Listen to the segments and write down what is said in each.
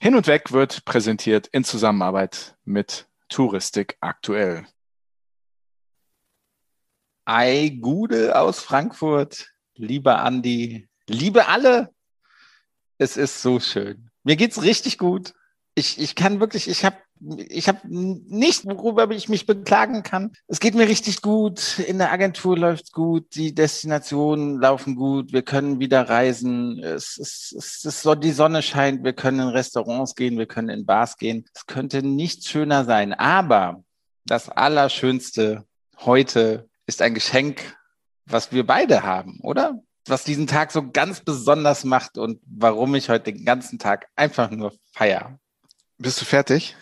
Hin und Weg wird präsentiert in Zusammenarbeit mit Touristik aktuell. Ei, Gude aus Frankfurt, lieber Andi, liebe alle, es ist so schön. Mir geht's richtig gut. Ich, ich kann wirklich, ich habe ich hab nicht, worüber ich mich beklagen kann. Es geht mir richtig gut. In der Agentur läuft's gut. Die Destinationen laufen gut. Wir können wieder reisen. Es, es, es, es so, die Sonne scheint. Wir können in Restaurants gehen. Wir können in Bars gehen. Es könnte nichts schöner sein. Aber das Allerschönste heute ist ein Geschenk, was wir beide haben, oder? Was diesen Tag so ganz besonders macht und warum ich heute den ganzen Tag einfach nur feier. Bist du fertig?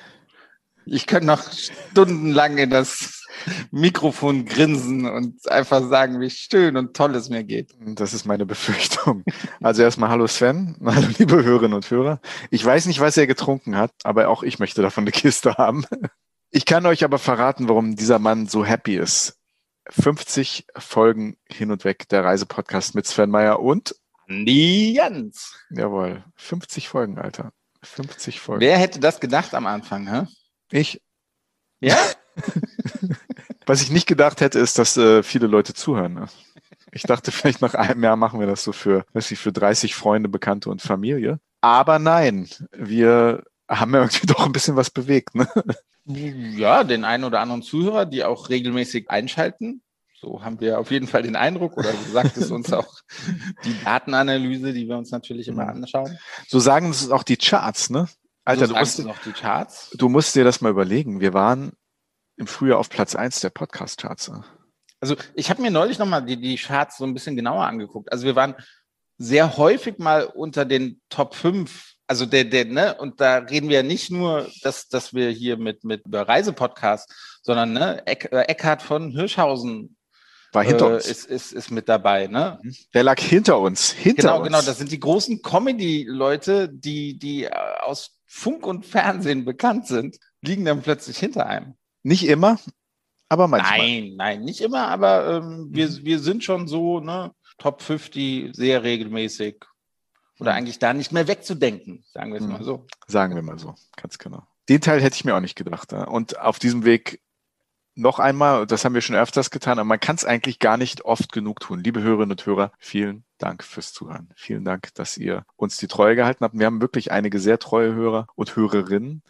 Ich könnte noch stundenlang in das Mikrofon grinsen und einfach sagen, wie schön und toll es mir geht. Das ist meine Befürchtung. Also erstmal hallo Sven, hallo liebe Hörerinnen und Hörer. Ich weiß nicht, was er getrunken hat, aber auch ich möchte davon eine Kiste haben. Ich kann euch aber verraten, warum dieser Mann so happy ist. 50 Folgen hin und weg der Reisepodcast mit Sven Meyer und Andi Jans. Jawohl, 50 Folgen, Alter. 50 Folgen. Wer hätte das gedacht am Anfang, hä? Ich. Ja? Was ich nicht gedacht hätte, ist, dass äh, viele Leute zuhören. Ne? Ich dachte, vielleicht nach einem Jahr machen wir das so für, weiß ich, für 30 Freunde, Bekannte und Familie. Aber nein, wir haben ja irgendwie doch ein bisschen was bewegt. Ne? Ja, den einen oder anderen Zuhörer, die auch regelmäßig einschalten. So haben wir auf jeden Fall den Eindruck, oder sagt es uns auch die Datenanalyse, die wir uns natürlich immer mhm. anschauen. So sagen es auch die Charts, ne? Alter, so du, musst, auch die Charts. du musst dir das mal überlegen. Wir waren im Frühjahr auf Platz eins der Podcast-Charts. Also ich habe mir neulich nochmal die, die Charts so ein bisschen genauer angeguckt. Also wir waren sehr häufig mal unter den Top 5 also der, der, ne, und da reden wir ja nicht nur, dass, dass wir hier mit, mit über Reisepodcast, sondern ne, Eck, äh, Eckhard von Hirschhausen war hinter äh, uns. Ist, ist, ist mit dabei, ne? Mhm. Der lag hinter uns. Hinter genau, uns. genau. Das sind die großen Comedy-Leute, die, die äh, aus Funk und Fernsehen bekannt sind, liegen dann plötzlich hinter einem. Nicht immer, aber manchmal. Nein, nein, nicht immer, aber ähm, wir, mhm. wir sind schon so, ne, Top 50 sehr regelmäßig oder mhm. eigentlich da nicht mehr wegzudenken, sagen wir es mhm. mal so. Sagen wir mal so, ganz genau. Den Teil hätte ich mir auch nicht gedacht. Und auf diesem Weg noch einmal, das haben wir schon öfters getan, aber man kann es eigentlich gar nicht oft genug tun. Liebe Hörerinnen und Hörer, vielen Dank fürs Zuhören. Vielen Dank, dass ihr uns die Treue gehalten habt. Wir haben wirklich einige sehr treue Hörer und Hörerinnen,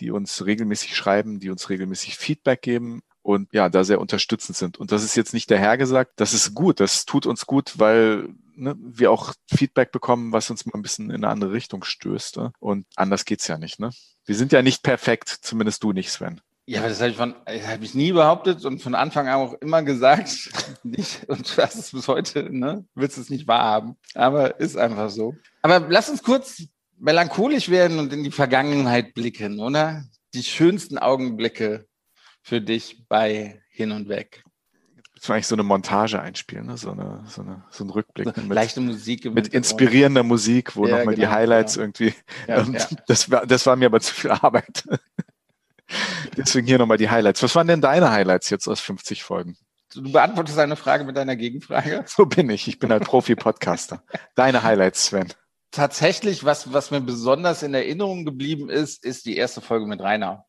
die uns regelmäßig schreiben, die uns regelmäßig Feedback geben und ja, da sehr unterstützend sind. Und das ist jetzt nicht der Herr gesagt, das ist gut, das tut uns gut, weil ne, wir auch Feedback bekommen, was uns mal ein bisschen in eine andere Richtung stößt. Ne? Und anders geht's ja nicht. Ne? Wir sind ja nicht perfekt, zumindest du nicht, Sven. Ja, aber das habe ich, von, hab ich nie behauptet und von Anfang an auch immer gesagt. nicht, und das ist bis heute, ne? Willst es nicht wahrhaben. Aber ist einfach so. Aber lass uns kurz melancholisch werden und in die Vergangenheit blicken, oder? Die schönsten Augenblicke für dich bei Hin und Weg. Jetzt eigentlich so eine Montage einspielen, ne? so, eine, so, eine, so ein Rückblick. Mit, Leichte Musik. Mit inspirierender Musik, wo ja, nochmal genau, die Highlights genau. irgendwie. Ja, ja. Das, war, das war mir aber zu viel Arbeit. Deswegen hier nochmal die Highlights. Was waren denn deine Highlights jetzt aus 50 Folgen? Du beantwortest eine Frage mit deiner Gegenfrage. So bin ich. Ich bin ein Profi-Podcaster. Deine Highlights, Sven. Tatsächlich, was, was mir besonders in Erinnerung geblieben ist, ist die erste Folge mit Rainer.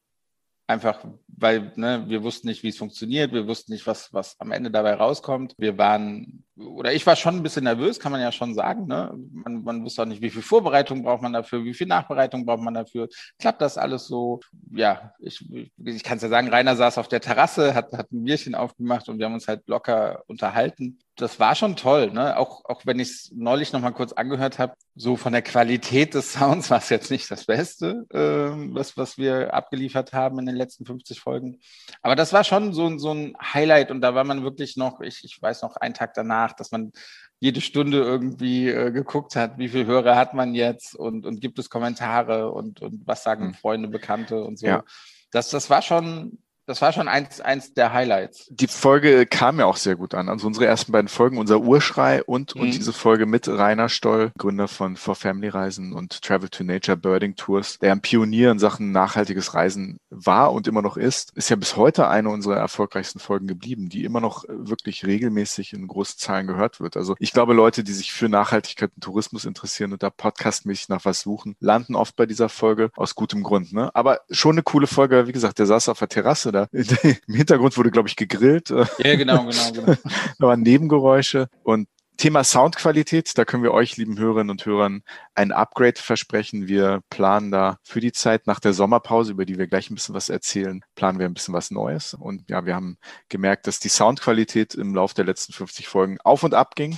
Einfach, weil ne, wir wussten nicht, wie es funktioniert, wir wussten nicht, was, was am Ende dabei rauskommt. Wir waren, oder ich war schon ein bisschen nervös, kann man ja schon sagen. Ne? Man, man wusste auch nicht, wie viel Vorbereitung braucht man dafür, wie viel Nachbereitung braucht man dafür. Klappt das alles so? Ja, ich, ich kann es ja sagen, Rainer saß auf der Terrasse, hat, hat ein Bierchen aufgemacht und wir haben uns halt locker unterhalten das war schon toll, ne? Auch, auch wenn ich es neulich noch mal kurz angehört habe, so von der Qualität des Sounds war es jetzt nicht das Beste, äh, was, was wir abgeliefert haben in den letzten 50 Folgen. Aber das war schon so, so ein Highlight und da war man wirklich noch, ich, ich weiß noch einen Tag danach, dass man jede Stunde irgendwie äh, geguckt hat, wie viele Hörer hat man jetzt und, und gibt es Kommentare und, und was sagen hm. Freunde, Bekannte und so. Ja. Das, das war schon das war schon eins, eins der Highlights. Die Folge kam ja auch sehr gut an. Also unsere ersten beiden Folgen, unser Urschrei und, mhm. und diese Folge mit Rainer Stoll, Gründer von For Family Reisen und Travel to Nature Birding Tours, der ein Pionier in Sachen nachhaltiges Reisen war und immer noch ist, ist ja bis heute eine unserer erfolgreichsten Folgen geblieben, die immer noch wirklich regelmäßig in großen Zahlen gehört wird. Also ich glaube, Leute, die sich für Nachhaltigkeit und Tourismus interessieren und da podcastmäßig nach was suchen, landen oft bei dieser Folge aus gutem Grund. Ne? Aber schon eine coole Folge. Wie gesagt, der saß auf der Terrasse da. Im Hintergrund wurde, glaube ich, gegrillt. Ja, genau, genau, genau. da waren Nebengeräusche und Thema Soundqualität, da können wir euch, lieben Hörerinnen und Hörern, ein Upgrade versprechen. Wir planen da für die Zeit nach der Sommerpause, über die wir gleich ein bisschen was erzählen, planen wir ein bisschen was Neues. Und ja, wir haben gemerkt, dass die Soundqualität im Laufe der letzten 50 Folgen auf und ab ging.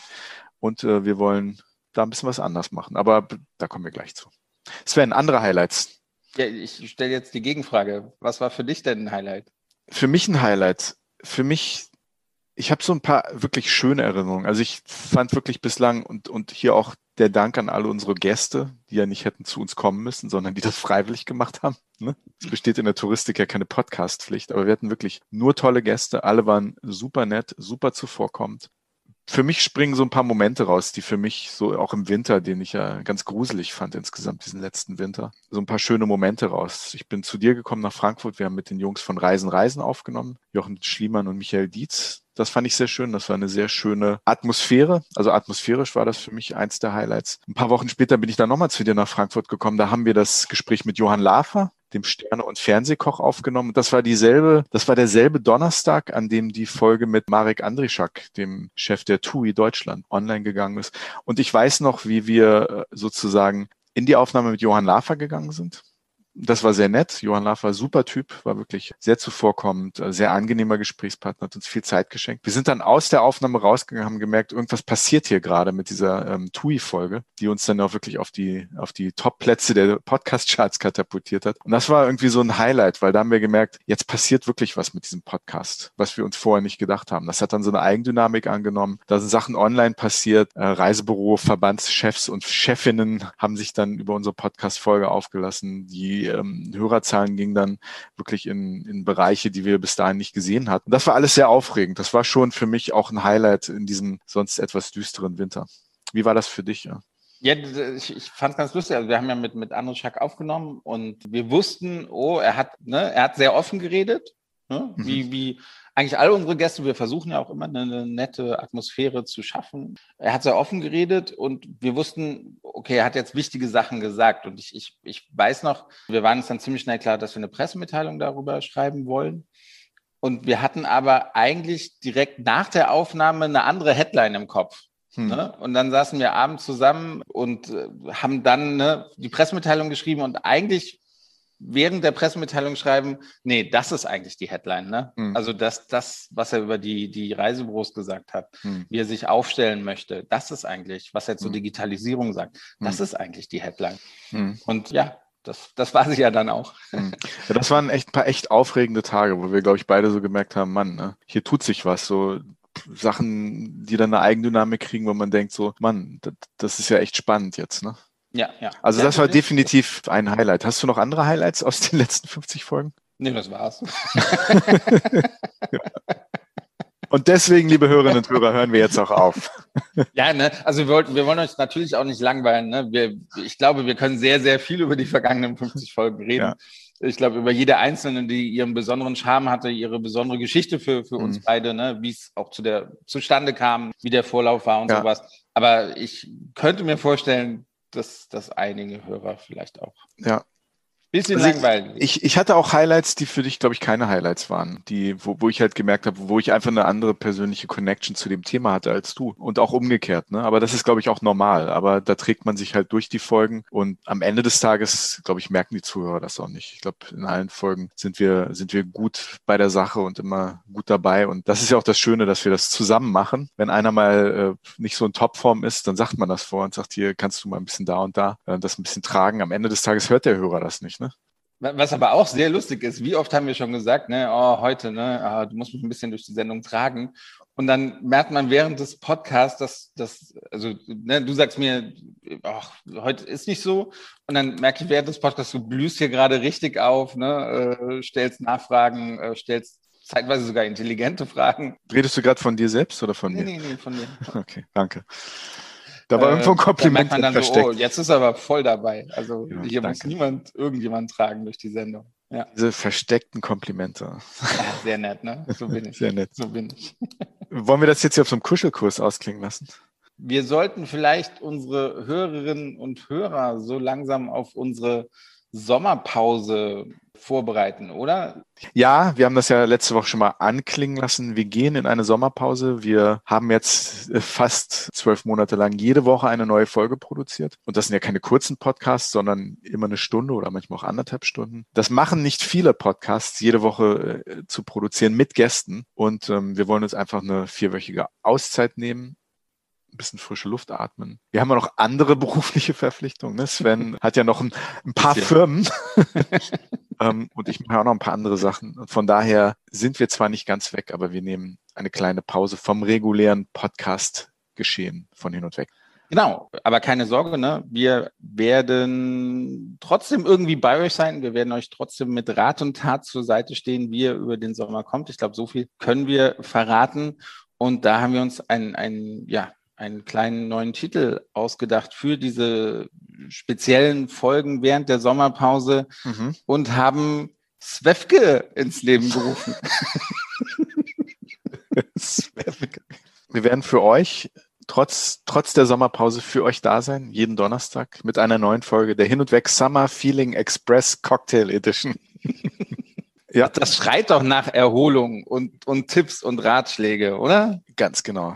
Und äh, wir wollen da ein bisschen was anders machen. Aber da kommen wir gleich zu. Sven, andere Highlights. Ja, ich stelle jetzt die Gegenfrage. Was war für dich denn ein Highlight? Für mich ein Highlight. Für mich, ich habe so ein paar wirklich schöne Erinnerungen. Also ich fand wirklich bislang und, und hier auch der Dank an alle unsere Gäste, die ja nicht hätten zu uns kommen müssen, sondern die das freiwillig gemacht haben. Ne? Es besteht in der Touristik ja keine Podcast-Pflicht, aber wir hatten wirklich nur tolle Gäste. Alle waren super nett, super zuvorkommend für mich springen so ein paar Momente raus, die für mich so auch im Winter, den ich ja ganz gruselig fand insgesamt, diesen letzten Winter, so ein paar schöne Momente raus. Ich bin zu dir gekommen nach Frankfurt. Wir haben mit den Jungs von Reisen Reisen aufgenommen, Jochen Schliemann und Michael Dietz. Das fand ich sehr schön. Das war eine sehr schöne Atmosphäre. Also atmosphärisch war das für mich eins der Highlights. Ein paar Wochen später bin ich dann nochmal zu dir nach Frankfurt gekommen. Da haben wir das Gespräch mit Johann Lafer, dem Sterne- und Fernsehkoch aufgenommen. Das war dieselbe, das war derselbe Donnerstag, an dem die Folge mit Marek Andrischak, dem Chef der TUI Deutschland, online gegangen ist. Und ich weiß noch, wie wir äh, sozusagen in die Aufnahme mit Johann Lafer gegangen sind das war sehr nett. Johann Laff war super Typ, war wirklich sehr zuvorkommend, äh, sehr angenehmer Gesprächspartner, hat uns viel Zeit geschenkt. Wir sind dann aus der Aufnahme rausgegangen, haben gemerkt, irgendwas passiert hier gerade mit dieser ähm, TUI-Folge, die uns dann auch wirklich auf die, auf die Top-Plätze der Podcast-Charts katapultiert hat. Und das war irgendwie so ein Highlight, weil da haben wir gemerkt, jetzt passiert wirklich was mit diesem Podcast, was wir uns vorher nicht gedacht haben. Das hat dann so eine Eigendynamik angenommen. Da sind Sachen online passiert. Äh, Reisebüro, Verbandschefs und Chefinnen haben sich dann über unsere Podcast-Folge aufgelassen, ähm, Hörerzahlen gingen dann wirklich in, in Bereiche, die wir bis dahin nicht gesehen hatten. Das war alles sehr aufregend. Das war schon für mich auch ein Highlight in diesem sonst etwas düsteren Winter. Wie war das für dich? Ja? Ja, ich, ich fand es ganz lustig. Also wir haben ja mit, mit André Schack aufgenommen und wir wussten, oh, er hat, ne, er hat sehr offen geredet, ne, mhm. wie, wie eigentlich alle unsere Gäste, wir versuchen ja auch immer eine, nette Atmosphäre zu schaffen. Er hat sehr offen geredet und wir wussten, okay, er hat jetzt wichtige Sachen gesagt. Und ich, ich, ich weiß noch, wir waren uns dann ziemlich schnell klar, dass wir eine Pressemitteilung darüber schreiben wollen. Und wir hatten aber eigentlich direkt nach der Aufnahme eine andere Headline im Kopf. Hm. Ne? Und dann saßen wir abends zusammen und äh, haben dann ne, die Pressemitteilung geschrieben und eigentlich während der Pressemitteilung schreiben, nee, das ist eigentlich die Headline. Ne? Mhm. Also das, das, was er über die, die Reisebüros gesagt hat, mhm. wie er sich aufstellen möchte, das ist eigentlich, was er zur hm. Digitalisierung sagt, das hm. ist eigentlich die Headline. Hm. Und ja, das, das war sie ja dann auch. Ja, das waren echt ein paar echt aufregende Tage, wo wir, glaube ich, beide so gemerkt haben, Mann, ne, hier tut sich was. So Sachen, die dann eine Eigendynamik kriegen, wo man denkt, so, Mann, das, das ist ja echt spannend jetzt, ne? Ja, ja. Also das war definitiv ein Highlight. Hast du noch andere Highlights aus den letzten 50 Folgen? Nee, das war's. Und deswegen, liebe Hörerinnen und Hörer, hören wir jetzt auch auf. Ja, ne? also wir, wollten, wir wollen euch natürlich auch nicht langweilen. Ne? Wir, ich glaube, wir können sehr, sehr viel über die vergangenen 50 Folgen reden. Ja. Ich glaube, über jede einzelne, die ihren besonderen Charme hatte, ihre besondere Geschichte für, für mhm. uns beide, ne? wie es auch zu der zustande kam, wie der Vorlauf war und ja. sowas. Aber ich könnte mir vorstellen, dass, dass einige Hörer vielleicht auch ja. Bisschen also langweilig. Ich, ich hatte auch Highlights, die für dich, glaube ich, keine Highlights waren, die, wo, wo ich halt gemerkt habe, wo ich einfach eine andere persönliche Connection zu dem Thema hatte als du. Und auch umgekehrt, ne? Aber das ist, glaube ich, auch normal. Aber da trägt man sich halt durch die Folgen und am Ende des Tages, glaube ich, merken die Zuhörer das auch nicht. Ich glaube, in allen Folgen sind wir, sind wir gut bei der Sache und immer gut dabei. Und das ist ja auch das Schöne, dass wir das zusammen machen. Wenn einer mal äh, nicht so in Topform ist, dann sagt man das vor und sagt, hier kannst du mal ein bisschen da und da äh, das ein bisschen tragen. Am Ende des Tages hört der Hörer das nicht. Ne? Was aber auch sehr lustig ist, wie oft haben wir schon gesagt, ne, oh, heute, ne, oh, du musst mich ein bisschen durch die Sendung tragen. Und dann merkt man während des Podcasts, dass, dass also ne, du sagst mir, ach, heute ist nicht so. Und dann merke ich während des Podcasts, du blühst hier gerade richtig auf, ne, äh, stellst Nachfragen, äh, stellst zeitweise sogar intelligente Fragen. Redest du gerade von dir selbst oder von nee, mir? Nee, nee, von dir. Okay, danke. Da war äh, irgendwo ein Kompliment da man dann versteckt. So, oh, jetzt ist er aber voll dabei. Also ja, hier danke. muss niemand irgendjemand tragen durch die Sendung. Ja. Diese versteckten Komplimente. Ja, sehr nett, ne? So bin ich. Sehr nett. So bin ich. Wollen wir das jetzt hier auf so einem Kuschelkurs ausklingen lassen? Wir sollten vielleicht unsere Hörerinnen und Hörer so langsam auf unsere Sommerpause vorbereiten, oder? Ja, wir haben das ja letzte Woche schon mal anklingen lassen. Wir gehen in eine Sommerpause. Wir haben jetzt äh, fast zwölf Monate lang jede Woche eine neue Folge produziert. Und das sind ja keine kurzen Podcasts, sondern immer eine Stunde oder manchmal auch anderthalb Stunden. Das machen nicht viele Podcasts, jede Woche äh, zu produzieren mit Gästen. Und ähm, wir wollen uns einfach eine vierwöchige Auszeit nehmen ein bisschen frische Luft atmen. Wir haben ja noch andere berufliche Verpflichtungen. Ne? Sven hat ja noch ein, ein paar ja. Firmen ähm, und ich mache auch noch ein paar andere Sachen. Und von daher sind wir zwar nicht ganz weg, aber wir nehmen eine kleine Pause vom regulären Podcast-Geschehen von hin und weg. Genau, aber keine Sorge, ne? wir werden trotzdem irgendwie bei euch sein. Wir werden euch trotzdem mit Rat und Tat zur Seite stehen, wie ihr über den Sommer kommt. Ich glaube, so viel können wir verraten. Und da haben wir uns ein, ein ja, einen kleinen neuen Titel ausgedacht für diese speziellen Folgen während der Sommerpause mhm. und haben Svefke ins Leben gerufen. Wir werden für euch trotz, trotz der Sommerpause für euch da sein, jeden Donnerstag mit einer neuen Folge der Hin und Weg Summer Feeling Express Cocktail Edition. ja. Das schreit doch nach Erholung und, und Tipps und Ratschläge, oder? Ganz genau.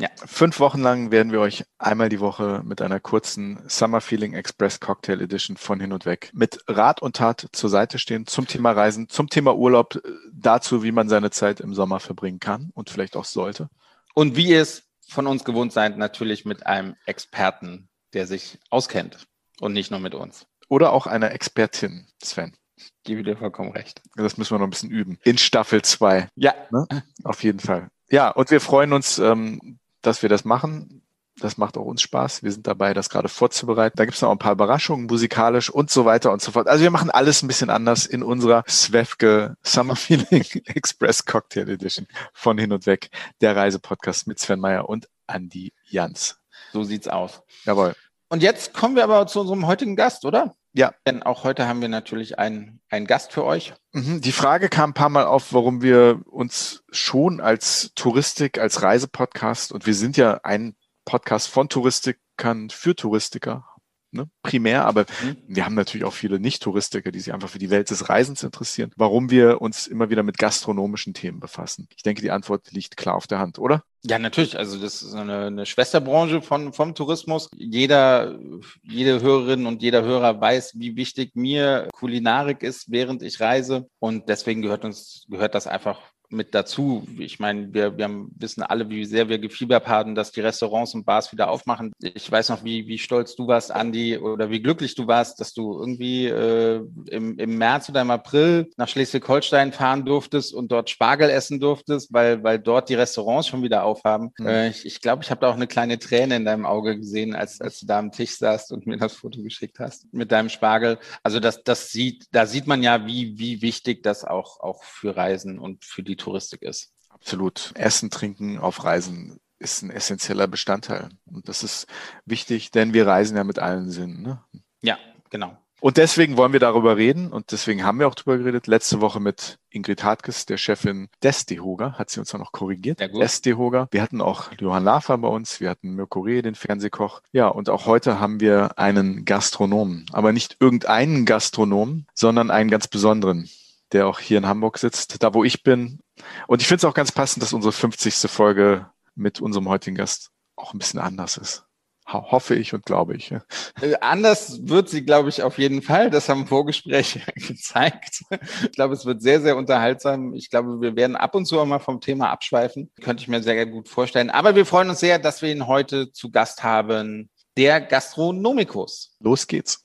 Ja. Fünf Wochen lang werden wir euch einmal die Woche mit einer kurzen Summer Feeling Express Cocktail Edition von hin und weg mit Rat und Tat zur Seite stehen zum Thema Reisen, zum Thema Urlaub, äh, dazu, wie man seine Zeit im Sommer verbringen kann und vielleicht auch sollte. Und wie ihr es von uns gewohnt seid, natürlich mit einem Experten, der sich auskennt und nicht nur mit uns. Oder auch einer Expertin, Sven. Ich gebe dir vollkommen recht. Das müssen wir noch ein bisschen üben. In Staffel 2. Ja. Ne? Auf jeden Fall. Ja, und wir freuen uns, ähm, dass wir das machen. Das macht auch uns Spaß. Wir sind dabei, das gerade vorzubereiten. Da gibt es noch ein paar Überraschungen, musikalisch und so weiter und so fort. Also wir machen alles ein bisschen anders in unserer Svefke Summer Feeling Express Cocktail Edition von hin und weg. Der Reisepodcast mit Sven Meyer und Andy Jans. So sieht's aus. Jawohl. Und jetzt kommen wir aber zu unserem heutigen Gast, oder? Ja. Denn auch heute haben wir natürlich einen, einen Gast für euch. Mhm. Die Frage kam ein paar Mal auf, warum wir uns schon als Touristik, als Reisepodcast, und wir sind ja ein Podcast von Touristikern für Touristiker ne, primär, aber mhm. wir haben natürlich auch viele Nicht-Touristiker, die sich einfach für die Welt des Reisens interessieren, warum wir uns immer wieder mit gastronomischen Themen befassen. Ich denke, die Antwort liegt klar auf der Hand, oder? Ja, natürlich. Also das ist eine, eine Schwesterbranche von, vom Tourismus. Jeder, jede Hörerin und jeder Hörer weiß, wie wichtig mir Kulinarik ist, während ich reise. Und deswegen gehört uns, gehört das einfach mit dazu. Ich meine, wir, wir haben, wissen alle, wie sehr wir gefiebert haben, dass die Restaurants und Bars wieder aufmachen. Ich weiß noch, wie, wie stolz du warst, Andi, oder wie glücklich du warst, dass du irgendwie äh, im, im März oder im April nach Schleswig-Holstein fahren durftest und dort Spargel essen durftest, weil, weil dort die Restaurants schon wieder aufhaben. Mhm. Äh, ich glaube, ich, glaub, ich habe da auch eine kleine Träne in deinem Auge gesehen, als, als du da am Tisch saßt und mir das Foto geschickt hast mit deinem Spargel. Also das, das sieht, da sieht man ja, wie, wie wichtig das auch, auch für Reisen und für die Touristik ist. Absolut. Essen, Trinken auf Reisen ist ein essentieller Bestandteil. Und das ist wichtig, denn wir reisen ja mit allen Sinnen. Ne? Ja, genau. Und deswegen wollen wir darüber reden und deswegen haben wir auch darüber geredet. Letzte Woche mit Ingrid Hartges, der Chefin des Dehoga, hat sie uns auch noch korrigiert. Des Dehoga. Wir hatten auch Johann Lafer bei uns, wir hatten Mirko Reh, den Fernsehkoch. Ja, und auch heute haben wir einen Gastronomen. Aber nicht irgendeinen Gastronomen, sondern einen ganz besonderen der auch hier in Hamburg sitzt, da wo ich bin. Und ich finde es auch ganz passend, dass unsere 50. Folge mit unserem heutigen Gast auch ein bisschen anders ist. Hoffe ich und glaube ich. Äh, anders wird sie, glaube ich, auf jeden Fall. Das haben Vorgespräche gezeigt. Ich glaube, es wird sehr, sehr unterhaltsam. Ich glaube, wir werden ab und zu auch mal vom Thema abschweifen. Könnte ich mir sehr gut vorstellen. Aber wir freuen uns sehr, dass wir ihn heute zu Gast haben. Der Gastronomikus. Los geht's.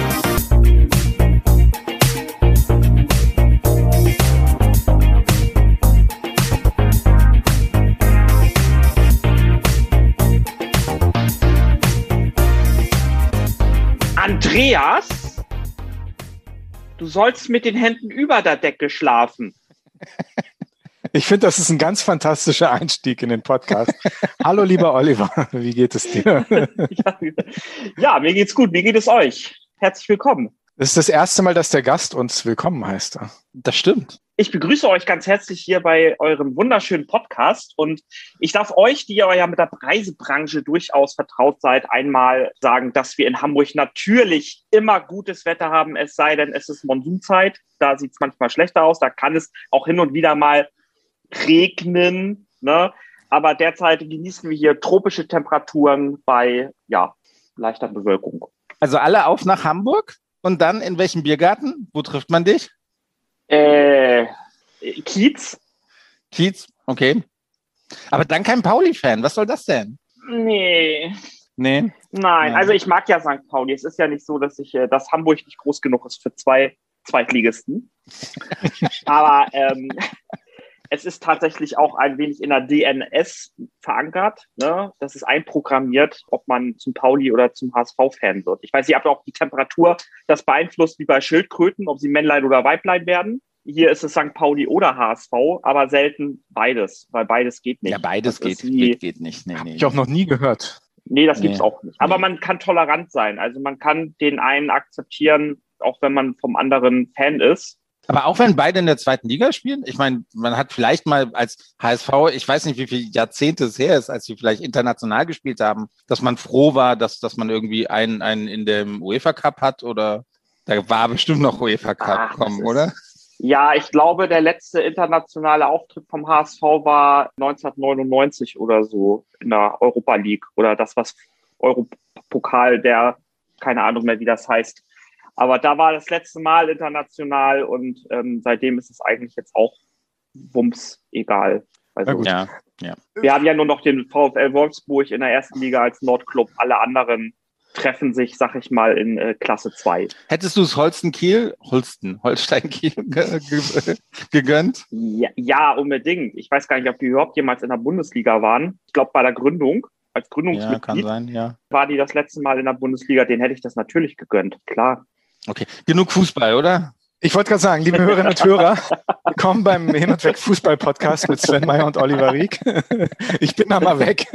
Du sollst mit den Händen über der Decke schlafen. Ich finde, das ist ein ganz fantastischer Einstieg in den Podcast. Hallo, lieber Oliver, wie geht es dir? ja, mir geht's gut. Wie geht es euch? Herzlich willkommen. Das ist das erste Mal, dass der Gast uns willkommen heißt. Das stimmt. Ich begrüße euch ganz herzlich hier bei eurem wunderschönen Podcast und ich darf euch, die ihr ja mit der Reisebranche durchaus vertraut seid, einmal sagen, dass wir in Hamburg natürlich immer gutes Wetter haben, es sei denn, es ist Monsunzeit. Da sieht es manchmal schlechter aus, da kann es auch hin und wieder mal regnen. Ne? Aber derzeit genießen wir hier tropische Temperaturen bei ja, leichter Bewölkung. Also alle auf nach Hamburg? Und dann in welchem Biergarten? Wo trifft man dich? Äh, Kiez. Kiez, okay. Aber dann kein Pauli-Fan. Was soll das denn? Nee. Nee. Nein, Nein, also ich mag ja St. Pauli. Es ist ja nicht so, dass ich, äh, dass Hamburg nicht groß genug ist für zwei Zweitligisten. Aber ähm, es ist tatsächlich auch ein wenig in der DNS verankert. Ne? Das ist einprogrammiert, ob man zum Pauli oder zum HSV-Fan wird. Ich weiß nicht, ob auch die Temperatur das beeinflusst wie bei Schildkröten, ob sie Männlein oder Weiblein werden. Hier ist es St. Pauli oder HSV, aber selten beides, weil beides geht nicht. Ja, beides geht, wie, geht, geht, nicht. Nee, nee. Ich auch noch nie gehört. Nee, das nee. gibt's auch nicht. Aber nee. man kann tolerant sein. Also man kann den einen akzeptieren, auch wenn man vom anderen Fan ist. Aber auch wenn beide in der zweiten Liga spielen, ich meine, man hat vielleicht mal als HSV, ich weiß nicht, wie viele Jahrzehnte es her ist, als sie vielleicht international gespielt haben, dass man froh war, dass, dass man irgendwie einen, einen in dem UEFA Cup hat oder da war bestimmt noch UEFA Cup Ach, kommen, oder? Ja, ich glaube, der letzte internationale Auftritt vom HSV war 1999 oder so in der Europa League oder das, was Europokal, der, keine Ahnung mehr, wie das heißt, aber da war das letzte Mal international und ähm, seitdem ist es eigentlich jetzt auch Wumms egal. Also, ja, ja. Wir haben ja nur noch den VfL Wolfsburg in der ersten Liga als Nordclub. Alle anderen treffen sich, sag ich mal, in äh, Klasse 2. Hättest du es Holsten Kiel, Holsten, Holstein Kiel gegönnt? Ja, ja, unbedingt. Ich weiß gar nicht, ob die überhaupt jemals in der Bundesliga waren. Ich glaube, bei der Gründung, als Gründungsmitglied, ja, sein, ja. war die das letzte Mal in der Bundesliga. Den hätte ich das natürlich gegönnt, klar. Okay, genug Fußball, oder? Ich wollte gerade sagen, liebe Hörerinnen und Hörer, willkommen beim Hin und Weg Fußball Podcast mit Sven Meyer und Oliver Rieck. Ich bin da mal weg.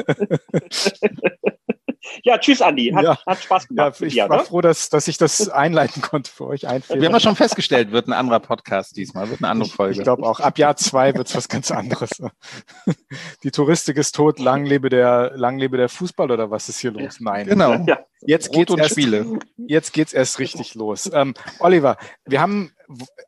Ja, tschüss, Andi. Hat, ja. hat Spaß gemacht. Ja, ich dir, war ne? froh, dass, dass ich das einleiten konnte für euch. Einfällen. Wir haben ja schon festgestellt, wird ein anderer Podcast diesmal, wird eine andere Folge. Ich, ich glaube auch, ab Jahr zwei wird es was ganz anderes. Die Touristik ist tot, lang lebe der, lang lebe der Fußball oder was ist hier los? Nein. Genau. Ja. Jetzt geht's erst, Spiele. Jetzt geht's erst richtig los. Ähm, Oliver, wir haben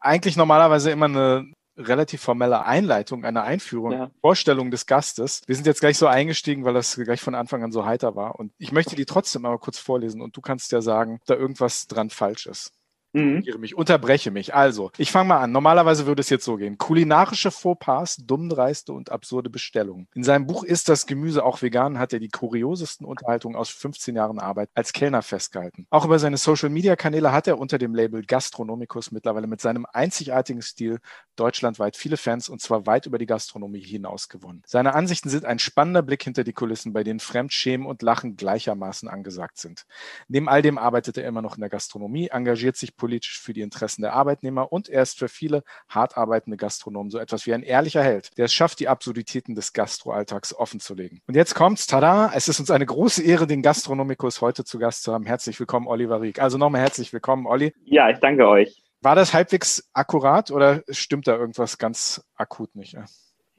eigentlich normalerweise immer eine relativ formelle Einleitung, eine Einführung, ja. Vorstellung des Gastes. Wir sind jetzt gleich so eingestiegen, weil das gleich von Anfang an so heiter war. Und ich möchte die trotzdem aber kurz vorlesen und du kannst ja sagen, ob da irgendwas dran falsch ist. Mhm. mich, unterbreche mich. Also, ich fange mal an. Normalerweise würde es jetzt so gehen. Kulinarische Fauxpas, dummdreiste und absurde Bestellungen. In seinem Buch Ist das Gemüse auch vegan hat er die kuriosesten Unterhaltungen aus 15 Jahren Arbeit als Kellner festgehalten. Auch über seine Social-Media-Kanäle hat er unter dem Label Gastronomicus mittlerweile mit seinem einzigartigen Stil deutschlandweit viele Fans und zwar weit über die Gastronomie hinaus gewonnen. Seine Ansichten sind ein spannender Blick hinter die Kulissen, bei denen Fremdschämen und Lachen gleichermaßen angesagt sind. Neben all dem arbeitet er immer noch in der Gastronomie, engagiert sich politisch für die Interessen der Arbeitnehmer und er ist für viele hart arbeitende Gastronomen so etwas wie ein ehrlicher Held, der es schafft, die Absurditäten des Gastroalltags offenzulegen. Und jetzt kommt's, tada, es ist uns eine große Ehre, den Gastronomikus heute zu Gast zu haben. Herzlich willkommen, Oliver Rieck. Also nochmal herzlich willkommen, Olli. Ja, ich danke euch. War das halbwegs akkurat oder stimmt da irgendwas ganz akut nicht?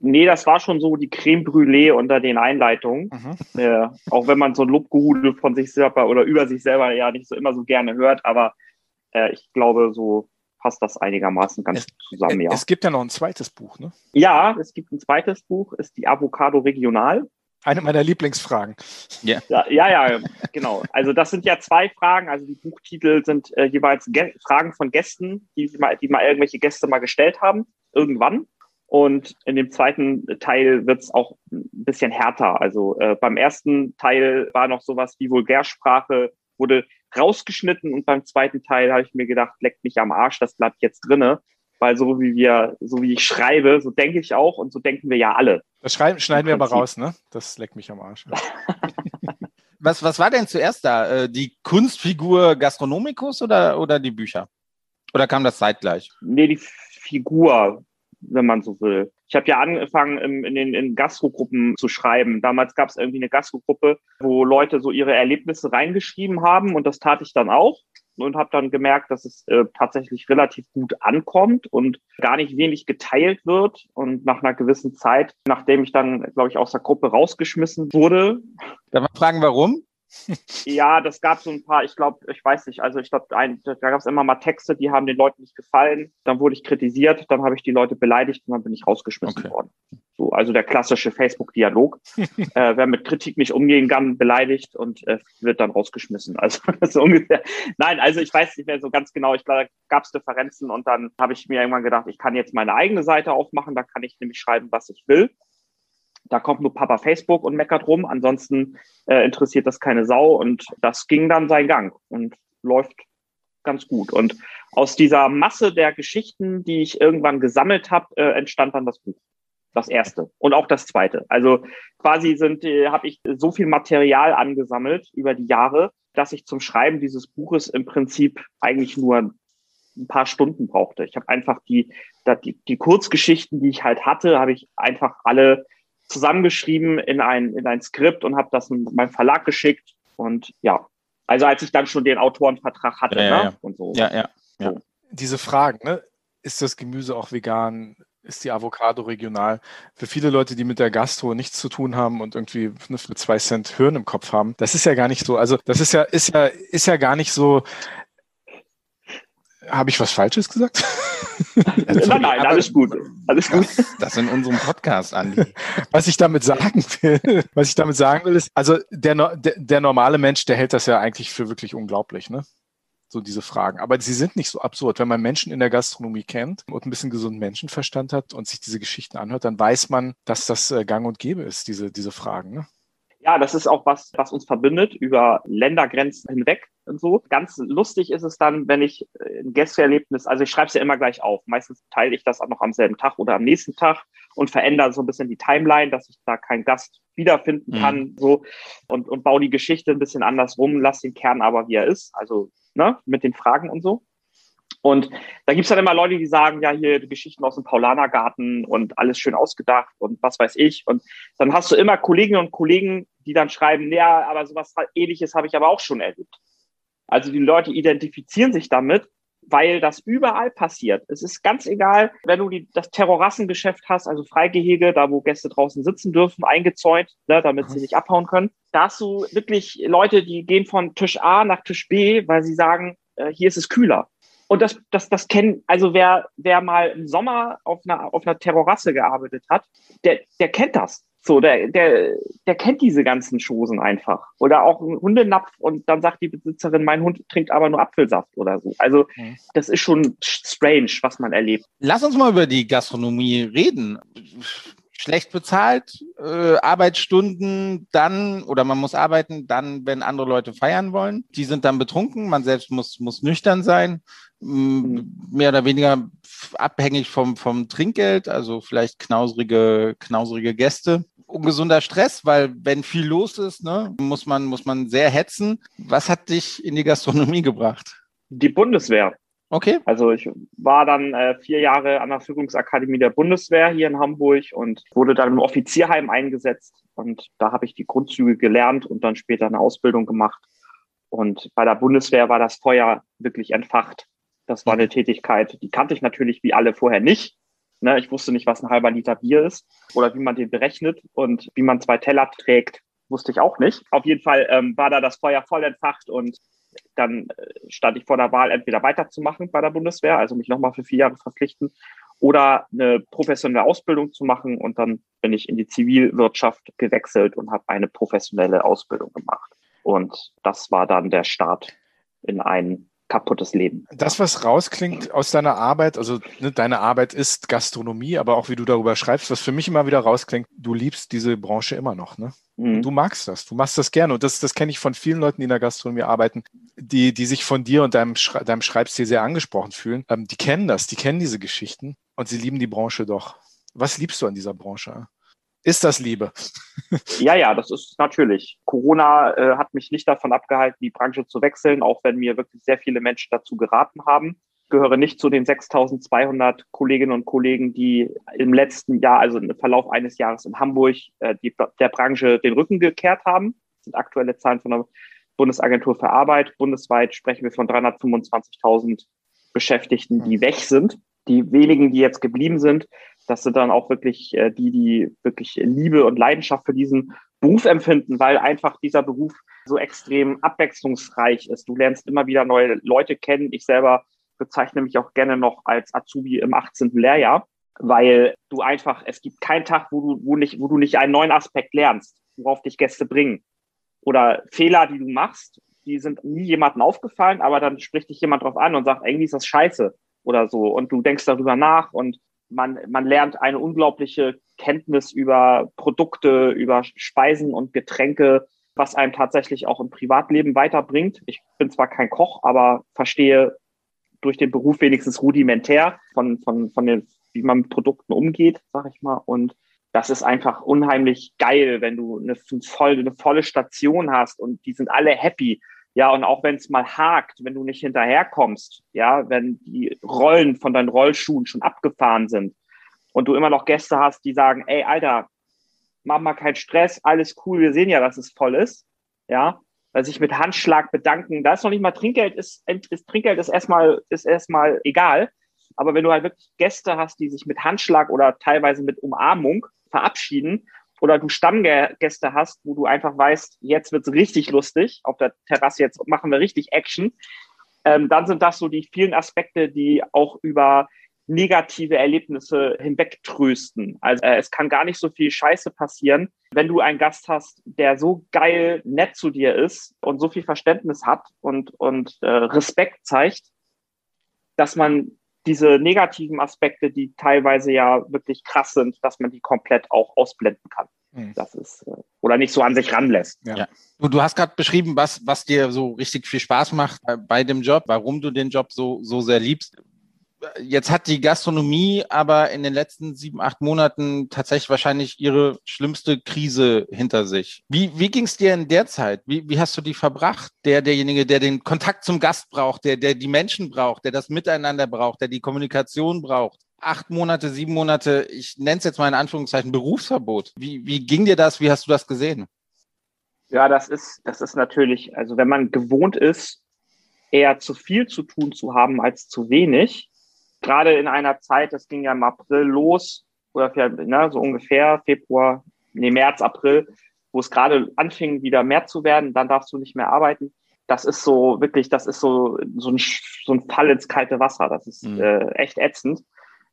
Nee, das war schon so die Creme Brûlée unter den Einleitungen. Mhm. Äh, auch wenn man so ein Lobgehudel von sich selber oder über sich selber ja nicht so immer so gerne hört, aber äh, ich glaube, so passt das einigermaßen ganz es, zusammen, ja. Es gibt ja noch ein zweites Buch, ne? Ja, es gibt ein zweites Buch, ist die Avocado Regional. Eine meiner Lieblingsfragen. Ja. ja, ja, genau. Also das sind ja zwei Fragen. Also die Buchtitel sind äh, jeweils Ge Fragen von Gästen, die mal, die mal irgendwelche Gäste mal gestellt haben, irgendwann. Und in dem zweiten Teil wird es auch ein bisschen härter. Also äh, beim ersten Teil war noch sowas wie Vulgärsprache, wurde rausgeschnitten und beim zweiten Teil habe ich mir gedacht, leckt mich am Arsch, das bleibt jetzt drinne. Weil so wie wir, so wie ich schreibe, so denke ich auch und so denken wir ja alle. Das schreiben, schneiden wir aber raus, ne? Das leckt mich am Arsch. was, was war denn zuerst da? Äh, die Kunstfigur Gastronomicus oder, oder die Bücher? Oder kam das zeitgleich? Nee, die Figur wenn man so will. Ich habe ja angefangen, in, den in Gastrogruppen zu schreiben. Damals gab es irgendwie eine Gastrogruppe, wo Leute so ihre Erlebnisse reingeschrieben haben und das tate ich dann auch und habe dann gemerkt, dass es äh, tatsächlich relativ gut ankommt und gar nicht wenig geteilt wird. Und nach einer gewissen Zeit, nachdem ich dann, glaube ich, aus der Gruppe rausgeschmissen wurde. Darf man fragen, warum? ja, das gab so ein paar, ich glaube, ich weiß nicht, also ich glaube, da gab es immer mal Texte, die haben den Leuten nicht gefallen. Dann wurde ich kritisiert, dann habe ich die Leute beleidigt und dann bin ich rausgeschmissen okay. worden. So, also der klassische Facebook-Dialog. äh, wer mit Kritik nicht umgehen kann, beleidigt und äh, wird dann rausgeschmissen. Also so ungefähr. Nein, also ich weiß nicht mehr so ganz genau. Ich glaube, da gab es Differenzen und dann habe ich mir irgendwann gedacht, ich kann jetzt meine eigene Seite aufmachen, da kann ich nämlich schreiben, was ich will. Da kommt nur Papa Facebook und meckert rum. Ansonsten äh, interessiert das keine Sau. Und das ging dann seinen Gang und läuft ganz gut. Und aus dieser Masse der Geschichten, die ich irgendwann gesammelt habe, äh, entstand dann das Buch. Das erste und auch das zweite. Also quasi sind, äh, habe ich so viel Material angesammelt über die Jahre, dass ich zum Schreiben dieses Buches im Prinzip eigentlich nur ein paar Stunden brauchte. Ich habe einfach die, die, die Kurzgeschichten, die ich halt hatte, habe ich einfach alle zusammengeschrieben in ein, in ein Skript und habe das meinem Verlag geschickt. Und ja, also als ich dann schon den Autorenvertrag hatte ja, ne? ja. und so. Ja, ja, ja. So. Diese Fragen, ne? ist das Gemüse auch vegan? Ist die Avocado regional? Für viele Leute, die mit der Gastro nichts zu tun haben und irgendwie für zwei Cent Hirn im Kopf haben, das ist ja gar nicht so. Also das ist ja, ist ja, ist ja gar nicht so. Habe ich was Falsches gesagt? Also, nein, nein, alles gut. Alles gut. Das, das in unserem Podcast, Andi. Was ich damit sagen will, was ich damit sagen will, ist, also der, der, der normale Mensch, der hält das ja eigentlich für wirklich unglaublich, ne? so diese Fragen. Aber sie sind nicht so absurd. Wenn man Menschen in der Gastronomie kennt und ein bisschen gesunden Menschenverstand hat und sich diese Geschichten anhört, dann weiß man, dass das äh, gang und gäbe ist, diese, diese Fragen. Ne? Ja, das ist auch was, was uns verbindet über Ländergrenzen hinweg und so. Ganz lustig ist es dann, wenn ich äh, ein Gästeerlebnis, also ich schreibe es ja immer gleich auf. Meistens teile ich das auch noch am selben Tag oder am nächsten Tag und verändere so ein bisschen die Timeline, dass ich da keinen Gast wiederfinden kann, mhm. so und, und baue die Geschichte ein bisschen anders rum, lasse den Kern aber wie er ist, also ne, mit den Fragen und so. Und da gibt's dann immer Leute, die sagen, ja, hier Geschichten aus dem Paulanergarten und alles schön ausgedacht und was weiß ich. Und dann hast du immer Kolleginnen und Kollegen, die dann schreiben, ja, aber sowas ähnliches habe ich aber auch schon erlebt. Also die Leute identifizieren sich damit, weil das überall passiert. Es ist ganz egal, wenn du die, das Terrorassengeschäft hast, also Freigehege, da wo Gäste draußen sitzen dürfen, eingezäunt, ne, damit sie nicht abhauen können. Da hast du wirklich Leute, die gehen von Tisch A nach Tisch B, weil sie sagen, äh, hier ist es kühler. Und das, das, das kennen, also wer, wer mal im Sommer auf einer, auf einer Terrasse gearbeitet hat, der, der kennt das. So, der, der, der kennt diese ganzen Chosen einfach. Oder auch ein Hundenapf und dann sagt die Besitzerin, mein Hund trinkt aber nur Apfelsaft oder so. Also, mhm. das ist schon strange, was man erlebt. Lass uns mal über die Gastronomie reden schlecht bezahlt, äh, Arbeitsstunden dann, oder man muss arbeiten, dann, wenn andere Leute feiern wollen. Die sind dann betrunken, man selbst muss, muss nüchtern sein, mhm. mehr oder weniger abhängig vom, vom Trinkgeld, also vielleicht knauserige, knauserige Gäste. Ungesunder Stress, weil wenn viel los ist, ne, muss man, muss man sehr hetzen. Was hat dich in die Gastronomie gebracht? Die Bundeswehr. Okay. Also ich war dann äh, vier Jahre an der Führungsakademie der Bundeswehr hier in Hamburg und wurde dann im Offizierheim eingesetzt. Und da habe ich die Grundzüge gelernt und dann später eine Ausbildung gemacht. Und bei der Bundeswehr war das Feuer wirklich entfacht. Das war eine mhm. Tätigkeit, die kannte ich natürlich wie alle vorher nicht. Ne, ich wusste nicht, was ein halber Liter Bier ist oder wie man den berechnet und wie man zwei Teller trägt, wusste ich auch nicht. Auf jeden Fall ähm, war da das Feuer voll entfacht und dann äh, stand ich vor der Wahl, entweder weiterzumachen bei der Bundeswehr, also mich nochmal für vier Jahre verpflichten, oder eine professionelle Ausbildung zu machen. Und dann bin ich in die Zivilwirtschaft gewechselt und habe eine professionelle Ausbildung gemacht. Und das war dann der Start in ein kaputtes Leben. Das, was rausklingt aus deiner Arbeit, also ne, deine Arbeit ist Gastronomie, aber auch wie du darüber schreibst, was für mich immer wieder rausklingt, du liebst diese Branche immer noch. Ne? Mhm. Du magst das, du machst das gerne. Und das, das kenne ich von vielen Leuten, die in der Gastronomie arbeiten, die, die sich von dir und deinem, Schre deinem Schreibstil sehr angesprochen fühlen. Ähm, die kennen das, die kennen diese Geschichten und sie lieben die Branche doch. Was liebst du an dieser Branche? Ist das Liebe? ja, ja, das ist natürlich. Corona äh, hat mich nicht davon abgehalten, die Branche zu wechseln, auch wenn mir wirklich sehr viele Menschen dazu geraten haben. Ich gehöre nicht zu den 6200 Kolleginnen und Kollegen, die im letzten Jahr, also im Verlauf eines Jahres in Hamburg, äh, die, der Branche den Rücken gekehrt haben. Das sind aktuelle Zahlen von der Bundesagentur für Arbeit. Bundesweit sprechen wir von 325.000 Beschäftigten, die hm. weg sind. Die wenigen, die jetzt geblieben sind, das sind dann auch wirklich äh, die, die wirklich Liebe und Leidenschaft für diesen Beruf empfinden, weil einfach dieser Beruf so extrem abwechslungsreich ist. Du lernst immer wieder neue Leute kennen. Ich selber bezeichne mich auch gerne noch als Azubi im 18. Lehrjahr, weil du einfach, es gibt keinen Tag, wo du, wo nicht, wo du nicht einen neuen Aspekt lernst, worauf dich Gäste bringen. Oder Fehler, die du machst, die sind nie jemandem aufgefallen, aber dann spricht dich jemand drauf an und sagt, irgendwie ist das scheiße oder so. Und du denkst darüber nach und man, man lernt eine unglaubliche Kenntnis über Produkte, über Speisen und Getränke, was einem tatsächlich auch im Privatleben weiterbringt. Ich bin zwar kein Koch, aber verstehe durch den Beruf wenigstens rudimentär von, von, von den, wie man mit Produkten umgeht, sag ich mal. Und das ist einfach unheimlich geil, wenn du eine, voll, eine volle Station hast und die sind alle happy. Ja, und auch wenn es mal hakt, wenn du nicht hinterherkommst, ja, wenn die Rollen von deinen Rollschuhen schon abgefahren sind und du immer noch Gäste hast, die sagen, ey, Alter, mach mal keinen Stress, alles cool, wir sehen ja, dass es voll ist, ja, weil sich mit Handschlag bedanken, da ist noch nicht mal Trinkgeld, ist, ist Trinkgeld ist erstmal, ist erstmal egal. Aber wenn du halt wirklich Gäste hast, die sich mit Handschlag oder teilweise mit Umarmung verabschieden oder du Stammgäste hast, wo du einfach weißt, jetzt wird's richtig lustig auf der Terrasse, jetzt machen wir richtig Action, ähm, dann sind das so die vielen Aspekte, die auch über negative Erlebnisse hinwegtrösten. Also äh, es kann gar nicht so viel Scheiße passieren, wenn du einen Gast hast, der so geil nett zu dir ist und so viel Verständnis hat und, und äh, Respekt zeigt, dass man diese negativen Aspekte, die teilweise ja wirklich krass sind, dass man die komplett auch ausblenden kann. Mhm. Das ist, äh, oder nicht so an sich ranlässt. Ja. ja. Du, du hast gerade beschrieben, was, was dir so richtig viel Spaß macht bei, bei dem Job, warum du den Job so, so sehr liebst jetzt hat die Gastronomie aber in den letzten sieben, acht Monaten tatsächlich wahrscheinlich ihre schlimmste Krise hinter sich. Wie, wie ging es dir in der Zeit? Wie, wie hast du die verbracht? Der, derjenige, der den Kontakt zum Gast braucht, der, der die Menschen braucht, der das Miteinander braucht, der die Kommunikation braucht. Acht Monate, sieben Monate, ich nenne es jetzt mal in Anführungszeichen Berufsverbot. Wie, wie ging dir das? Wie hast du das gesehen? Ja, das ist, das ist natürlich, also wenn man gewohnt ist, eher zu viel zu tun zu haben als zu wenig, gerade in einer Zeit, das ging ja im April los, oder ne, so ungefähr Februar, nee, März, April, wo es gerade anfing, wieder mehr zu werden, dann darfst du nicht mehr arbeiten. Das ist so wirklich, das ist so, so, ein, so ein Fall ins kalte Wasser. Das ist mhm. äh, echt ätzend.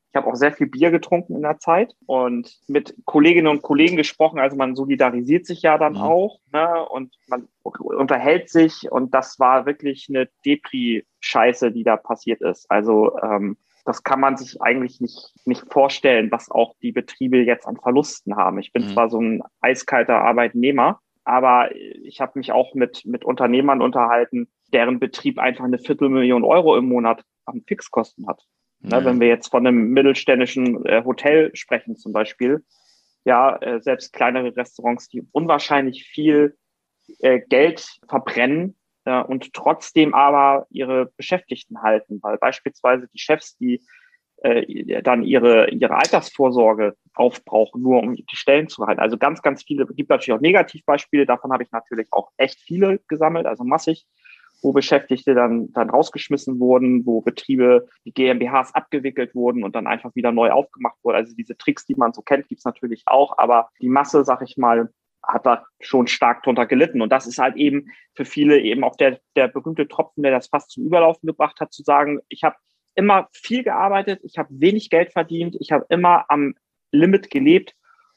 Ich habe auch sehr viel Bier getrunken in der Zeit und mit Kolleginnen und Kollegen gesprochen. Also man solidarisiert sich ja dann mhm. auch ne? und man unterhält sich und das war wirklich eine Depri-Scheiße, die da passiert ist. Also ähm, das kann man sich eigentlich nicht, nicht vorstellen, was auch die Betriebe jetzt an Verlusten haben. Ich bin mhm. zwar so ein eiskalter Arbeitnehmer, aber ich habe mich auch mit, mit Unternehmern unterhalten, deren Betrieb einfach eine Viertelmillion Euro im Monat an Fixkosten hat. Mhm. Ne, wenn wir jetzt von einem mittelständischen äh, Hotel sprechen zum Beispiel, ja, äh, selbst kleinere Restaurants, die unwahrscheinlich viel äh, Geld verbrennen, äh, und trotzdem aber ihre Beschäftigten halten, weil beispielsweise die Chefs, die äh, dann ihre, ihre Altersvorsorge aufbrauchen, nur um die Stellen zu halten. Also ganz, ganz viele, gibt natürlich auch Negativbeispiele, davon habe ich natürlich auch echt viele gesammelt, also massig, wo Beschäftigte dann, dann rausgeschmissen wurden, wo Betriebe, die GmbHs abgewickelt wurden und dann einfach wieder neu aufgemacht wurden. Also diese Tricks, die man so kennt, gibt's natürlich auch, aber die Masse, sag ich mal, hat da schon stark drunter gelitten. Und das ist halt eben für viele eben auch der, der berühmte Tropfen, der das fast zum Überlaufen gebracht hat, zu sagen, ich habe immer viel gearbeitet, ich habe wenig Geld verdient, ich habe immer am Limit gelebt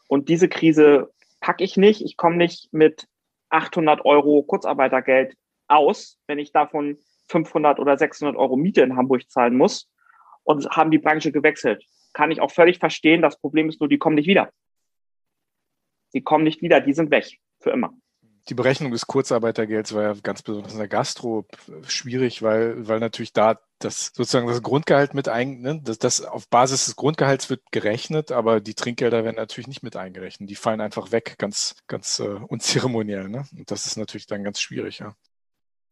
und diese Krise packe ich nicht. Ich komme nicht mit 800 Euro Kurzarbeitergeld aus, wenn ich davon 500 oder 600 Euro Miete in Hamburg zahlen muss und haben die Branche gewechselt. Kann ich auch völlig verstehen. Das Problem ist nur, die kommen nicht wieder. Die kommen nicht wieder, die sind weg für immer die Berechnung des Kurzarbeitergelds war ja ganz besonders in der Gastro schwierig, weil, weil natürlich da das sozusagen das Grundgehalt mit ein, ne, das, das auf Basis des Grundgehalts wird gerechnet, aber die Trinkgelder werden natürlich nicht mit eingerechnet. Die fallen einfach weg, ganz, ganz äh, unzeremoniell. Ne? Und das ist natürlich dann ganz schwierig, ja.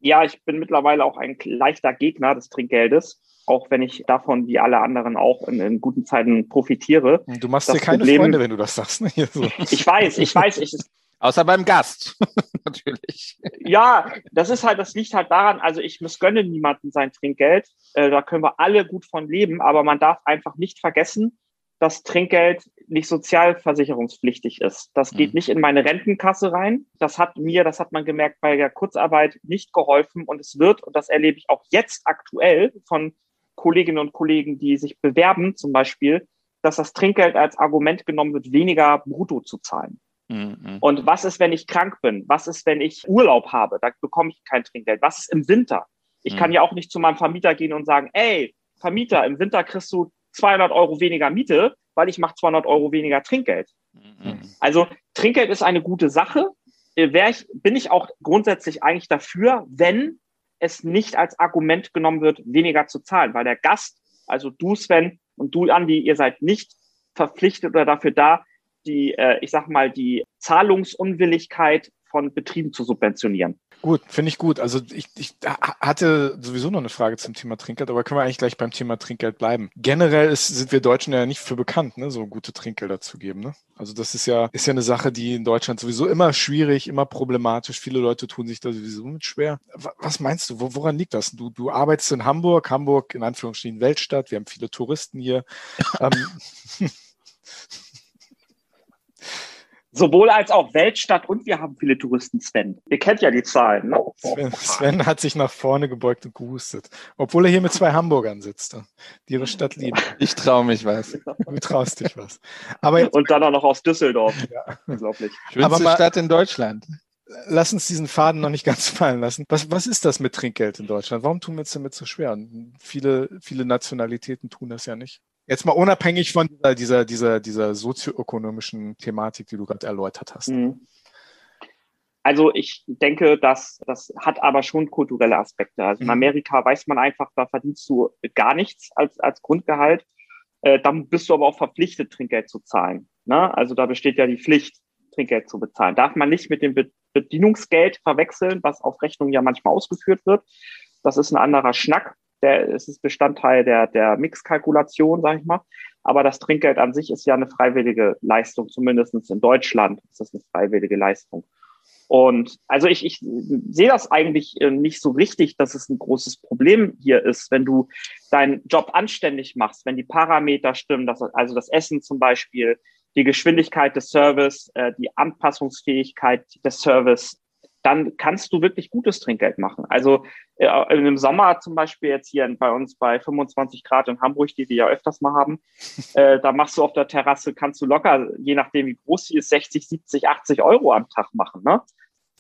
Ja, ich bin mittlerweile auch ein leichter Gegner des Trinkgeldes, auch wenn ich davon wie alle anderen auch in, in guten Zeiten profitiere. Du machst dir keine Problem, Freunde, wenn du das sagst. Ne? So. Ich weiß, ich weiß, ich, Außer beim Gast, natürlich. Ja, das ist halt, das liegt halt daran, also ich missgönne niemanden sein Trinkgeld. Äh, da können wir alle gut von leben, aber man darf einfach nicht vergessen, dass Trinkgeld nicht sozialversicherungspflichtig ist. Das geht mhm. nicht in meine Rentenkasse rein. Das hat mir, das hat man gemerkt, bei der Kurzarbeit nicht geholfen und es wird, und das erlebe ich auch jetzt aktuell von Kolleginnen und Kollegen, die sich bewerben zum Beispiel, dass das Trinkgeld als Argument genommen wird, weniger brutto zu zahlen. Mhm. Und was ist, wenn ich krank bin? Was ist, wenn ich Urlaub habe? Da bekomme ich kein Trinkgeld. Was ist im Winter? Ich mhm. kann ja auch nicht zu meinem Vermieter gehen und sagen, ey, Vermieter, im Winter kriegst du 200 Euro weniger Miete, weil ich mache 200 Euro weniger Trinkgeld. Mhm. Also Trinkgeld ist eine gute Sache. Äh, ich, bin ich auch grundsätzlich eigentlich dafür, wenn es nicht als Argument genommen wird, weniger zu zahlen, weil der Gast, also du Sven und du Andi, ihr seid nicht verpflichtet oder dafür da, die, äh, ich sag mal, die Zahlungsunwilligkeit von Betrieben zu subventionieren. Gut, finde ich gut. Also ich, ich hatte sowieso noch eine Frage zum Thema Trinkgeld, aber können wir eigentlich gleich beim Thema Trinkgeld bleiben. Generell ist, sind wir Deutschen ja nicht für bekannt, ne, so gute Trinkgelder zu geben. Ne? Also das ist ja, ist ja eine Sache, die in Deutschland sowieso immer schwierig, immer problematisch. Viele Leute tun sich da sowieso mit schwer. Was meinst du? Woran liegt das? Du, du arbeitest in Hamburg, Hamburg in Anführungsstrichen Weltstadt. Wir haben viele Touristen hier. ähm, Sowohl als auch Weltstadt und wir haben viele Touristen, Sven. Ihr kennt ja die Zahlen. Ne? Sven, Sven, hat sich nach vorne gebeugt und gehustet. Obwohl er hier mit zwei Hamburgern sitzt, die ihre Stadt lieben. Ich traue mich was. Du traust dich was. Aber jetzt, und dann auch noch aus Düsseldorf. Ja. Unglaublich. Schönste Aber mal, Stadt in Deutschland. Lass uns diesen Faden noch nicht ganz fallen lassen. Was, was ist das mit Trinkgeld in Deutschland? Warum tun wir es damit so schwer? viele, viele Nationalitäten tun das ja nicht. Jetzt mal unabhängig von dieser, dieser, dieser, dieser sozioökonomischen Thematik, die du gerade erläutert hast. Mhm. Also ich denke, dass das hat aber schon kulturelle Aspekte. Also in mhm. Amerika weiß man einfach, da verdienst du gar nichts als, als Grundgehalt. Äh, dann bist du aber auch verpflichtet, Trinkgeld zu zahlen. Ne? Also da besteht ja die Pflicht, Trinkgeld zu bezahlen. Darf man nicht mit dem Bedienungsgeld verwechseln, was auf Rechnung ja manchmal ausgeführt wird. Das ist ein anderer Schnack der, es ist Bestandteil der, der Mixkalkulation, sage ich mal. Aber das Trinkgeld an sich ist ja eine freiwillige Leistung, zumindest in Deutschland ist das eine freiwillige Leistung. Und also ich, ich sehe das eigentlich äh, nicht so richtig, dass es ein großes Problem hier ist, wenn du deinen Job anständig machst, wenn die Parameter stimmen, dass, also das Essen zum Beispiel, die Geschwindigkeit des Service, äh, die Anpassungsfähigkeit des Service, dann kannst du wirklich gutes Trinkgeld machen. Also im Sommer zum Beispiel jetzt hier bei uns bei 25 Grad in Hamburg, die wir ja öfters mal haben, äh, da machst du auf der Terrasse, kannst du locker, je nachdem wie groß sie ist, 60, 70, 80 Euro am Tag machen. Ne?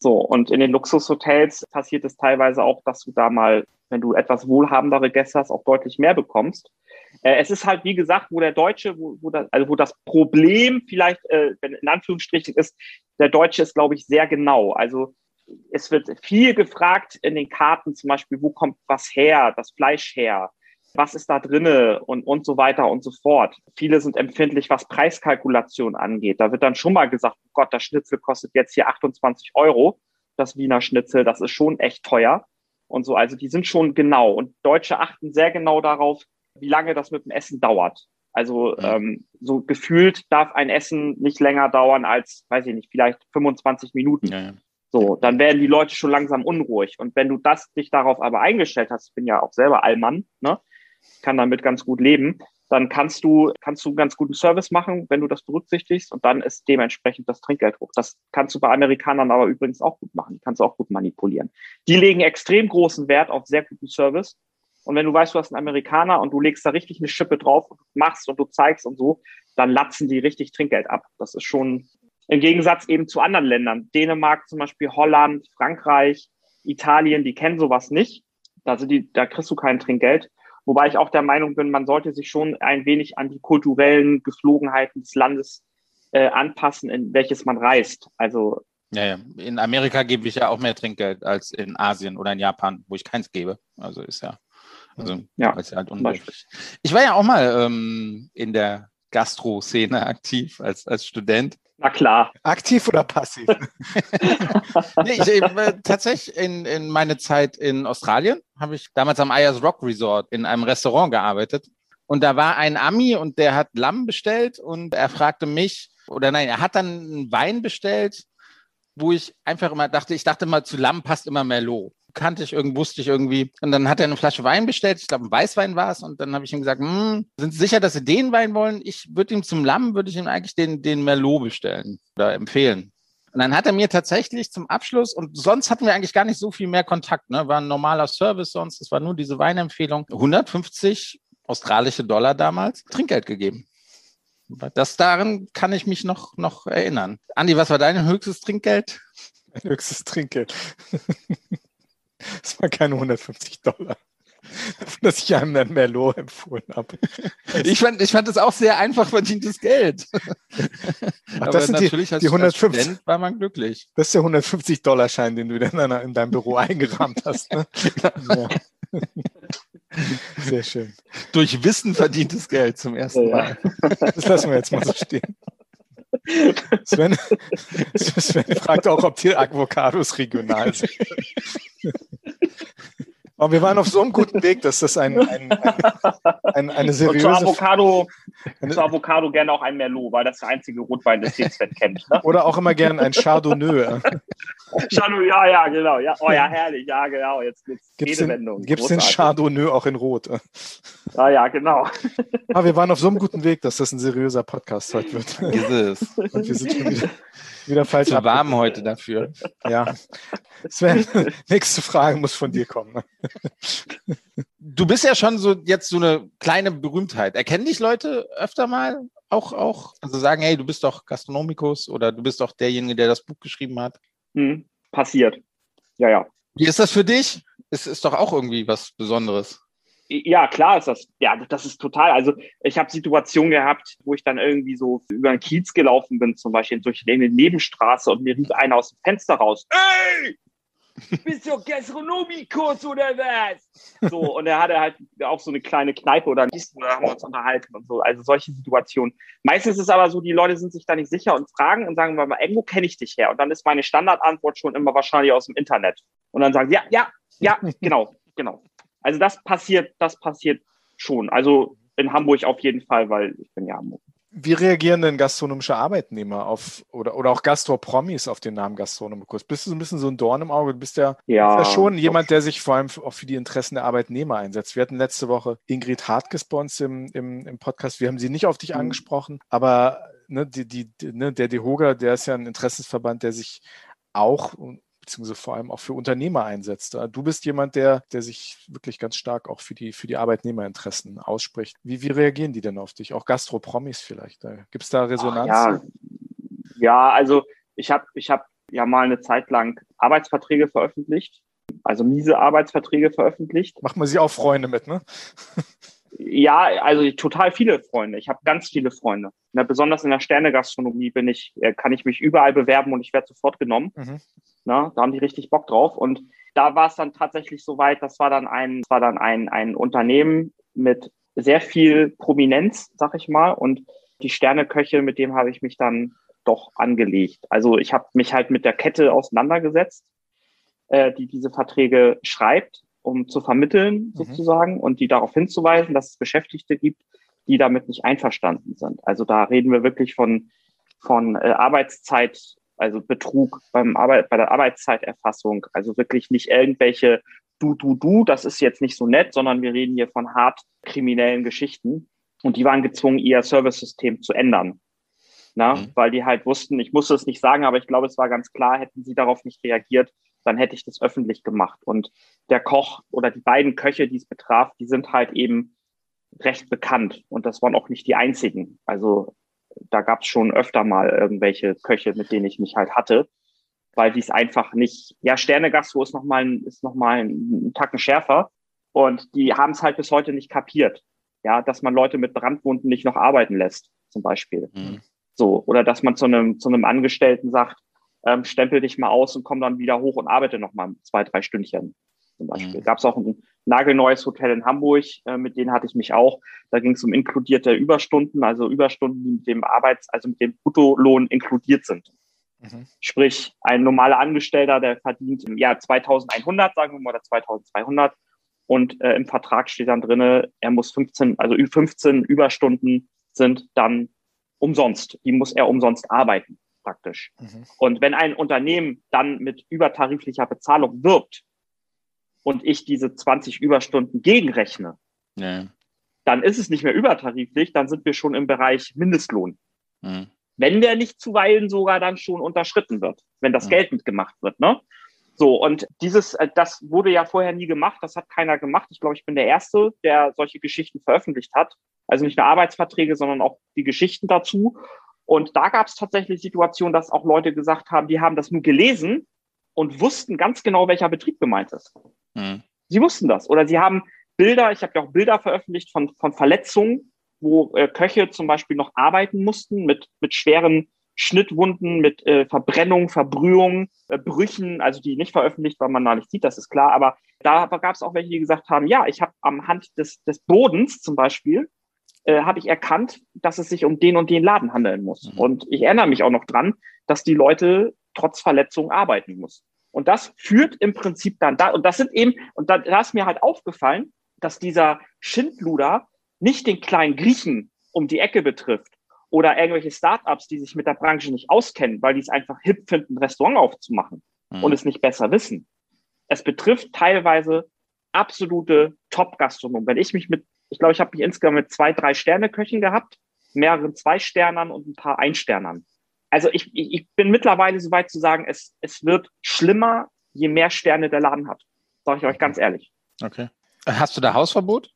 So, und in den Luxushotels passiert es teilweise auch, dass du da mal, wenn du etwas wohlhabendere Gäste hast, auch deutlich mehr bekommst. Äh, es ist halt, wie gesagt, wo der Deutsche, wo, wo, das, also wo das Problem vielleicht, äh, in Anführungsstrichen ist, der Deutsche ist, glaube ich, sehr genau. Also es wird viel gefragt in den Karten, zum Beispiel, wo kommt was her, das Fleisch her, was ist da drinne und, und so weiter und so fort. Viele sind empfindlich, was Preiskalkulation angeht. Da wird dann schon mal gesagt, oh Gott, das Schnitzel kostet jetzt hier 28 Euro, das Wiener Schnitzel, das ist schon echt teuer und so. Also die sind schon genau und Deutsche achten sehr genau darauf, wie lange das mit dem Essen dauert. Also ähm, so gefühlt darf ein Essen nicht länger dauern als, weiß ich nicht, vielleicht 25 Minuten. Ja, ja. So, dann werden die Leute schon langsam unruhig. Und wenn du das dich darauf aber eingestellt hast, ich bin ja auch selber Allmann, ne, kann damit ganz gut leben, dann kannst du, kannst du einen ganz guten Service machen, wenn du das berücksichtigst und dann ist dementsprechend das Trinkgeld hoch. Das kannst du bei Amerikanern aber übrigens auch gut machen. Die kannst du auch gut manipulieren. Die legen extrem großen Wert auf sehr guten Service Und wenn du weißt, du hast einen Amerikaner und du legst da richtig eine Schippe drauf und machst und du zeigst und so, dann latzen die richtig Trinkgeld ab. Das ist schon im Gegensatz eben zu anderen Ländern. Dänemark zum Beispiel, Holland, Frankreich, Italien, die kennen sowas nicht. Da, sind die, da kriegst du kein Trinkgeld. Wobei ich auch der Meinung bin, man sollte sich schon ein wenig an die kulturellen Geflogenheiten des Landes äh, anpassen, in welches man reist. Also ja, ja. In Amerika gebe ich ja auch mehr Trinkgeld als in Asien oder in Japan, wo ich keins gebe. Also ist ja, also ja, ist ja halt unmöglich. Ich war ja auch mal ähm, in der Gastro-Szene aktiv als, als Student. Na klar. Aktiv oder passiv? nee, ich, äh, tatsächlich in, in meine Zeit in Australien habe ich damals am Ayers Rock Resort in einem Restaurant gearbeitet. Und da war ein Ami und der hat Lamm bestellt und er fragte mich, oder nein, er hat dann einen Wein bestellt, wo ich einfach immer dachte, ich dachte mal, zu Lamm passt immer Merlot kannte ich irgendwie, wusste ich irgendwie. Und dann hat er eine Flasche Wein bestellt, ich glaube, ein Weißwein war es. Und dann habe ich ihm gesagt, hm, sind Sie sicher, dass Sie den Wein wollen? Ich würde ihm zum Lamm, würde ich ihm eigentlich den, den Merlot bestellen oder empfehlen. Und dann hat er mir tatsächlich zum Abschluss, und sonst hatten wir eigentlich gar nicht so viel mehr Kontakt, ne? war ein normaler Service sonst, es war nur diese Weinempfehlung, 150 australische Dollar damals Trinkgeld gegeben. Das daran kann ich mich noch, noch erinnern. Andi, was war dein höchstes Trinkgeld? Mein höchstes Trinkgeld. Das waren keine 150 Dollar. Dass ich einem ein Merlot empfohlen habe. Ich fand, ich fand das auch sehr einfach verdientes Geld. Ach, Aber das sind natürlich die, die 150, als war man glücklich. Das ist der 150-Dollar-Schein, den du in, deiner, in deinem Büro eingerahmt hast. Ne? Ja. Sehr schön. Durch Wissen verdientes Geld zum ersten Mal. Das lassen wir jetzt mal so stehen. Sven, Sven fragt auch, ob die Avocados regional sind. Aber wir waren auf so einem guten Weg, dass das ein, ein, ein, eine seriöse... Und zu Avocado, eine, zu Avocado gerne auch ein Merlot, weil das der einzige Rotwein, das den Sven kennt. Ne? Oder auch immer gerne ein Chardonnay. Chardonnay, ja, ja, genau. Ja, oh ja, herrlich, ja, genau. Jetzt gibt's gibt's den, gibt's den Chardonnay auch in Rot? Ja, ja, genau. Aber wir waren auf so einem guten Weg, dass das ein seriöser Podcast heute wird. Ist es. Und wir sind schon wieder wieder falsch. Zu warm heute dafür. Ja. Sven, nächste Frage muss von dir kommen. Du bist ja schon so jetzt so eine kleine Berühmtheit. Erkennen dich Leute öfter mal? Auch, auch, also sagen, hey, du bist doch Gastronomikus oder du bist doch derjenige, der das Buch geschrieben hat. Hm, passiert. Ja, ja. Wie ist das für dich? Es ist doch auch irgendwie was Besonderes. Ja, klar ist das. Ja, das ist total. Also ich habe Situationen gehabt, wo ich dann irgendwie so über den Kiez gelaufen bin, zum Beispiel durch eine Nebenstraße und mir rief einer aus dem Fenster raus. Ey! Bist du Gastronomiekurs oder was? So, und er hatte halt auch so eine kleine Kneipe oder ein da haben wir uns unterhalten und so. Also solche Situationen. Meistens ist es aber so, die Leute sind sich da nicht sicher und fragen und sagen, mal, irgendwo kenne ich dich her. Und dann ist meine Standardantwort schon immer wahrscheinlich aus dem Internet. Und dann sagen sie, ja, ja, ja, genau, genau. Also das passiert, das passiert schon. Also in Hamburg auf jeden Fall, weil ich bin ja Hamburg. Wie reagieren denn gastronomische Arbeitnehmer auf oder, oder auch Gastropromis auf den Namen Gastronomikus? Bist du so ein bisschen so ein Dorn im Auge? Du bist ja, ja, bist ja schon jemand, der sich vor allem auch für die Interessen der Arbeitnehmer einsetzt. Wir hatten letzte Woche Ingrid Hartges bei uns im, im, im Podcast. Wir haben sie nicht auf dich mhm. angesprochen, aber ne, die, die, ne, der DeHoga, der ist ja ein Interessensverband, der sich auch beziehungsweise vor allem auch für Unternehmer einsetzt. Du bist jemand, der, der sich wirklich ganz stark auch für die, für die Arbeitnehmerinteressen ausspricht. Wie, wie reagieren die denn auf dich? Auch Gastropromis vielleicht? Gibt es da Resonanz? Ja. ja, also ich habe ich hab ja mal eine Zeit lang Arbeitsverträge veröffentlicht, also miese Arbeitsverträge veröffentlicht. Macht man sie auch Freunde mit, ne? Ja, also total viele Freunde. Ich habe ganz viele Freunde. Na, besonders in der Sternegastronomie bin ich, äh, kann ich mich überall bewerben und ich werde sofort genommen. Mhm. Na, da haben die richtig Bock drauf. Und da war es dann tatsächlich so weit, das war dann ein, das war dann ein, ein Unternehmen mit sehr viel Prominenz, sag ich mal. Und die Sterneköche, mit dem habe ich mich dann doch angelegt. Also ich habe mich halt mit der Kette auseinandergesetzt, äh, die diese Verträge schreibt um zu vermitteln mhm. sozusagen mhm. und die darauf hinzuweisen, dass es Beschäftigte gibt, die damit nicht einverstanden sind. Also da reden wir wirklich von, von äh, Arbeitszeit, also Betrug beim Arbeit, bei der Arbeitszeiterfassung, also wirklich nicht irgendwelche du, du, du, das ist jetzt nicht so nett, sondern wir reden hier von hart kriminellen Geschichten. Und die waren gezwungen, ihr Service-System zu ändern. Na, mhm. Weil die halt wussten, ich musste es nicht sagen, aber ich glaube, es war ganz klar, hätten sie darauf nicht reagiert, dann hätte ich das öffentlich gemacht. Und der Koch oder die beiden Köche, die es betraf, die sind halt eben recht bekannt. Und das waren auch nicht die einzigen. Also da gab es schon öfter mal irgendwelche Köche, mit denen ich mich halt hatte, weil die es einfach nicht, ja, Sterne-Gastro ist nochmal ist noch mal ein Tacken schärfer. Und die haben es halt bis heute nicht kapiert. Ja, dass man Leute mit Brandwunden nicht noch arbeiten lässt, zum Beispiel. Mhm. So, oder dass man zu einem, zu einem Angestellten sagt, ähm, stempel dich mal aus und komm dann wieder hoch und arbeite noch mal zwei, drei Stündchen zum Beispiel. Mhm. Gab es auch ein nagelneues Hotel in Hamburg, äh, mit denen hatte ich mich auch. Da ging es um inkludierte Überstunden, also Überstunden, die mit dem Arbeits-, also mit dem Bruttolohn inkludiert sind. Mhm. Sprich, ein normaler Angestellter, der verdient im Jahr 2100, sagen wir mal, oder 2200. Und äh, im Vertrag steht dann drinne, er muss 15, also 15 Überstunden sind dann umsonst. Die muss er umsonst arbeiten, praktisch. Mhm. Und wenn ein Unternehmen dann mit übertariflicher Bezahlung wirbt, und ich diese 20 Überstunden gegenrechne, ja. dann ist es nicht mehr übertariflich, dann sind wir schon im Bereich Mindestlohn. Mhm. Wenn der nicht zuweilen sogar dann schon unterschritten wird, wenn das geltend gemacht wird. Ne? So, und dieses, äh, das wurde ja vorher nie gemacht, das hat keiner gemacht. Ich glaube, ich bin der Erste, der solche Geschichten veröffentlicht hat. Also nicht nur Arbeitsverträge, sondern auch die Geschichten dazu. Und da gab es tatsächlich Situationen, dass auch Leute gesagt haben, die haben das nur gelesen und wussten ganz genau, welcher Betrieb gemeint ist. Mhm. Sie wussten das. Oder sie haben Bilder, ich habe ja auch Bilder veröffentlicht von, von Verletzungen, wo äh, Köche zum Beispiel noch arbeiten mussten mit, mit schweren Schnittwunden, mit äh, Verbrennung, Verbrühung, äh, Brüchen, also die nicht veröffentlicht, weil man da nicht sieht, das ist klar. Aber da gab es auch welche, die gesagt haben, ja, ich habe am Hand des, des Bodens zum Beispiel, äh, habe ich erkannt, dass es sich um den und den Laden handeln muss. Mhm. Und ich erinnere mich auch noch dran, dass die Leute trotz Verletzung arbeiten mussten. Und das führt im Prinzip dann da, und das sind eben, und da, da ist mir halt aufgefallen, dass dieser Schindluder nicht den kleinen Griechen um die Ecke betrifft oder irgendwelche Startups, die sich mit der Branche nicht auskennen, weil die es einfach hip finden, ein Restaurant aufzumachen mhm. und es nicht besser wissen. Es betrifft teilweise absolute Top-Gastronomen. Wenn ich mich mit, ich glaube, ich habe mich insgesamt mit zwei, drei Sterne-Köchen gehabt, mehreren Zwei-Sternern und ein paar Einsternern also ich, ich, bin mittlerweile so weit zu sagen, es, es wird schlimmer, je mehr Sterne der Laden hat. Sage ich euch ganz ehrlich. Okay. Hast du da Hausverbot?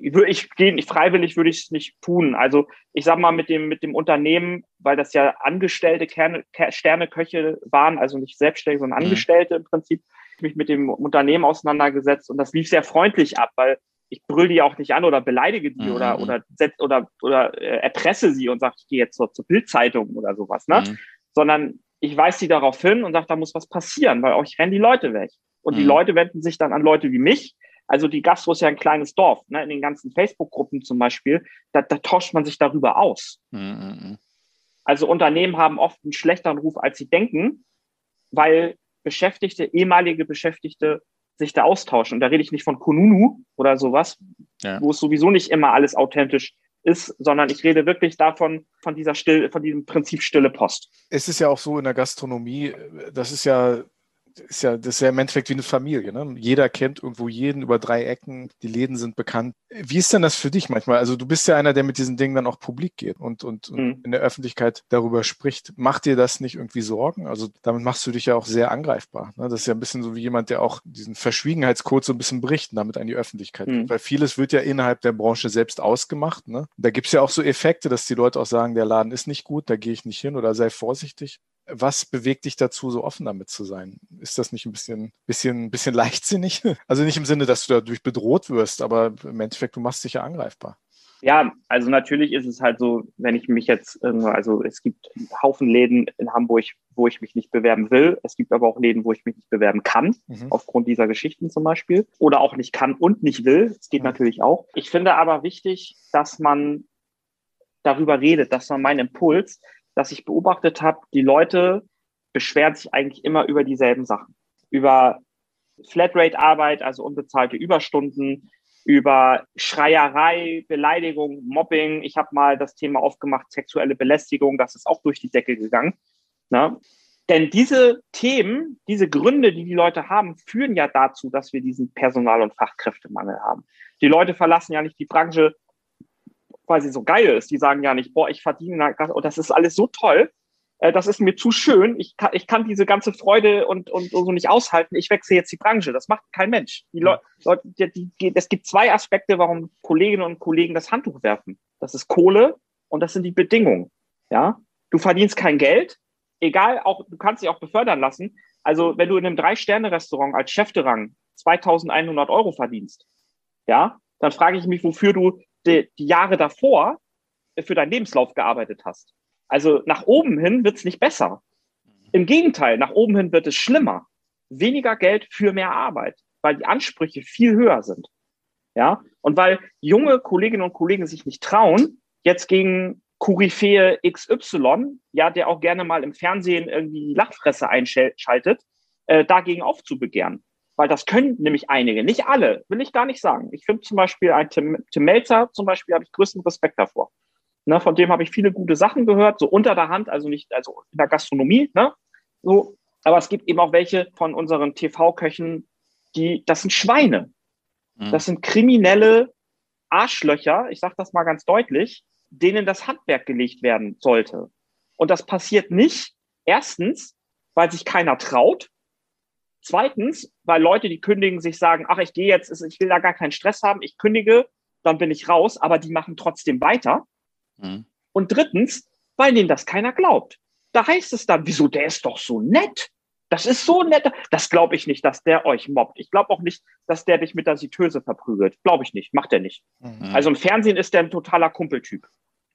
Ich gehe nicht freiwillig, würde ich es nicht tun. Also ich sag mal mit dem mit dem Unternehmen, weil das ja Angestellte Kerne, Sterneköche waren, also nicht Selbstständige, sondern mhm. Angestellte mhm. im Prinzip, mich mit dem Unternehmen auseinandergesetzt und das lief sehr freundlich ab, weil ich brüll die auch nicht an oder beleidige die mhm. oder oder oder oder äh, erpresse sie und sage, ich gehe jetzt zur, zur Bildzeitung oder sowas, ne? Mhm. Sondern ich weise sie darauf hin und sage, da muss was passieren, weil auch ich renne die Leute weg. Und mhm. die Leute wenden sich dann an Leute wie mich. Also die Gastro ist ja ein kleines Dorf, ne? in den ganzen Facebook-Gruppen zum Beispiel, da, da tauscht man sich darüber aus. Mhm, mhm. Also Unternehmen haben oft einen schlechteren Ruf, als sie denken, weil Beschäftigte, ehemalige Beschäftigte sich da austauschen. Und da rede ich nicht von Kununu oder sowas, ja. wo es sowieso nicht immer alles authentisch ist, sondern ich rede wirklich davon, von dieser Still, von diesem Prinzip stille Post. Es ist ja auch so in der Gastronomie, das ist ja ist ja, das ist ja im Endeffekt wie eine Familie. Ne? Jeder kennt irgendwo jeden über drei Ecken, die Läden sind bekannt. Wie ist denn das für dich manchmal? Also du bist ja einer, der mit diesen Dingen dann auch publik geht und, und, mhm. und in der Öffentlichkeit darüber spricht. Macht dir das nicht irgendwie Sorgen? Also damit machst du dich ja auch sehr angreifbar. Ne? Das ist ja ein bisschen so wie jemand, der auch diesen Verschwiegenheitscode so ein bisschen bricht und damit an die Öffentlichkeit mhm. Weil vieles wird ja innerhalb der Branche selbst ausgemacht. Ne? Da gibt es ja auch so Effekte, dass die Leute auch sagen, der Laden ist nicht gut, da gehe ich nicht hin oder sei vorsichtig. Was bewegt dich dazu, so offen damit zu sein? Ist das nicht ein bisschen, bisschen, bisschen leichtsinnig? Also nicht im Sinne, dass du dadurch bedroht wirst, aber im Endeffekt, du machst dich ja angreifbar. Ja, also natürlich ist es halt so, wenn ich mich jetzt, also es gibt einen Haufen Läden in Hamburg, wo ich mich nicht bewerben will. Es gibt aber auch Läden, wo ich mich nicht bewerben kann, mhm. aufgrund dieser Geschichten zum Beispiel. Oder auch nicht kann und nicht will. Das geht mhm. natürlich auch. Ich finde aber wichtig, dass man darüber redet, dass man meinen Impuls, dass ich beobachtet habe, die Leute beschweren sich eigentlich immer über dieselben Sachen. Über Flatrate-Arbeit, also unbezahlte Überstunden, über Schreierei, Beleidigung, Mobbing. Ich habe mal das Thema aufgemacht, sexuelle Belästigung, das ist auch durch die Decke gegangen. Ne? Denn diese Themen, diese Gründe, die die Leute haben, führen ja dazu, dass wir diesen Personal- und Fachkräftemangel haben. Die Leute verlassen ja nicht die Branche, weil sie so geil ist. Die sagen ja nicht, boah, ich verdiene, und das ist alles so toll. äh, das ist mir zu schön, ich kann, ich kann diese ganze Freude und, und, und so nicht aushalten, ich wechsle jetzt die Branche. Das macht kein Mensch. Die Leute, die, die, es gibt zwei Aspekte, warum Kolleginnen und Kollegen das Handtuch werfen. Das ist Kohle und das sind die Bedingungen. Ja, du verdienst kein Geld, egal, auch du kannst dich auch befördern lassen. Also wenn du in einem Drei-Sterne-Restaurant als Chef de Rang 2.100 Euro verdienst, ja, dann frage ich mich, wofür du die, die Jahre davor für deinen Lebenslauf gearbeitet hast. Also nach oben hin wird es nicht besser. Im Gegenteil, nach oben hin wird es schlimmer. Weniger Geld für mehr Arbeit, weil die Ansprüche viel höher sind. Ja, und weil junge Kolleginnen und Kollegen sich nicht trauen, jetzt gegen Koryphäe XY, ja, der auch gerne mal im Fernsehen irgendwie die Lachfresse einschaltet, äh, dagegen aufzubegehren. Weil das können nämlich einige, nicht alle, will ich gar nicht sagen. Ich finde zum Beispiel ein Tim, Tim Melzer, zum Beispiel habe ich größten Respekt davor. Ne, von dem habe ich viele gute Sachen gehört, so unter der Hand, also nicht, also in der Gastronomie, ne? So, aber es gibt eben auch welche von unseren TV-Köchen, die, das sind Schweine. Mhm. Das sind kriminelle Arschlöcher, ich sage das mal ganz deutlich, denen das Handwerk gelegt werden sollte. Und das passiert nicht, erstens, weil sich keiner traut. Zweitens, weil Leute, die kündigen, sich sagen, ach, ich gehe jetzt, ich will da gar keinen Stress haben, ich kündige, dann bin ich raus, aber die machen trotzdem weiter. Mhm. Und drittens, weil denen das keiner glaubt. Da heißt es dann, wieso, der ist doch so nett. Das ist so nett. Das glaube ich nicht, dass der euch mobbt. Ich glaube auch nicht, dass der dich mit der Siteuse verprügelt. Glaube ich nicht. Macht er nicht. Mhm. Also im Fernsehen ist der ein totaler Kumpeltyp.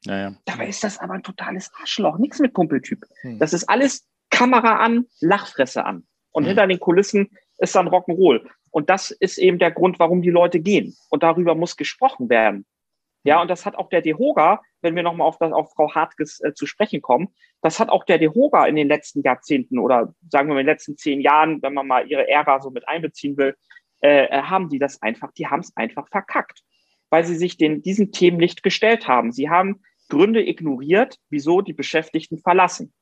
Ja, ja. Dabei ist das aber ein totales Arschloch. Nichts mit Kumpeltyp. Mhm. Das ist alles Kamera an, Lachfresse an. Und mhm. hinter den Kulissen ist dann Rock'n'Roll. Und das ist eben der Grund, warum die Leute gehen. Und darüber muss gesprochen werden. Ja, und das hat auch der DeHoga, wenn wir nochmal auf, das, auf Frau Hartges äh, zu sprechen kommen, das hat auch der DeHoga in den letzten Jahrzehnten oder sagen wir mal in den letzten zehn Jahren, wenn man mal ihre Ära so mit einbeziehen will, äh, äh haben die das einfach, die haben es einfach verkackt, weil sie sich den, diesen Themen nicht gestellt haben. Sie haben Gründe ignoriert, wieso die Beschäftigten verlassen.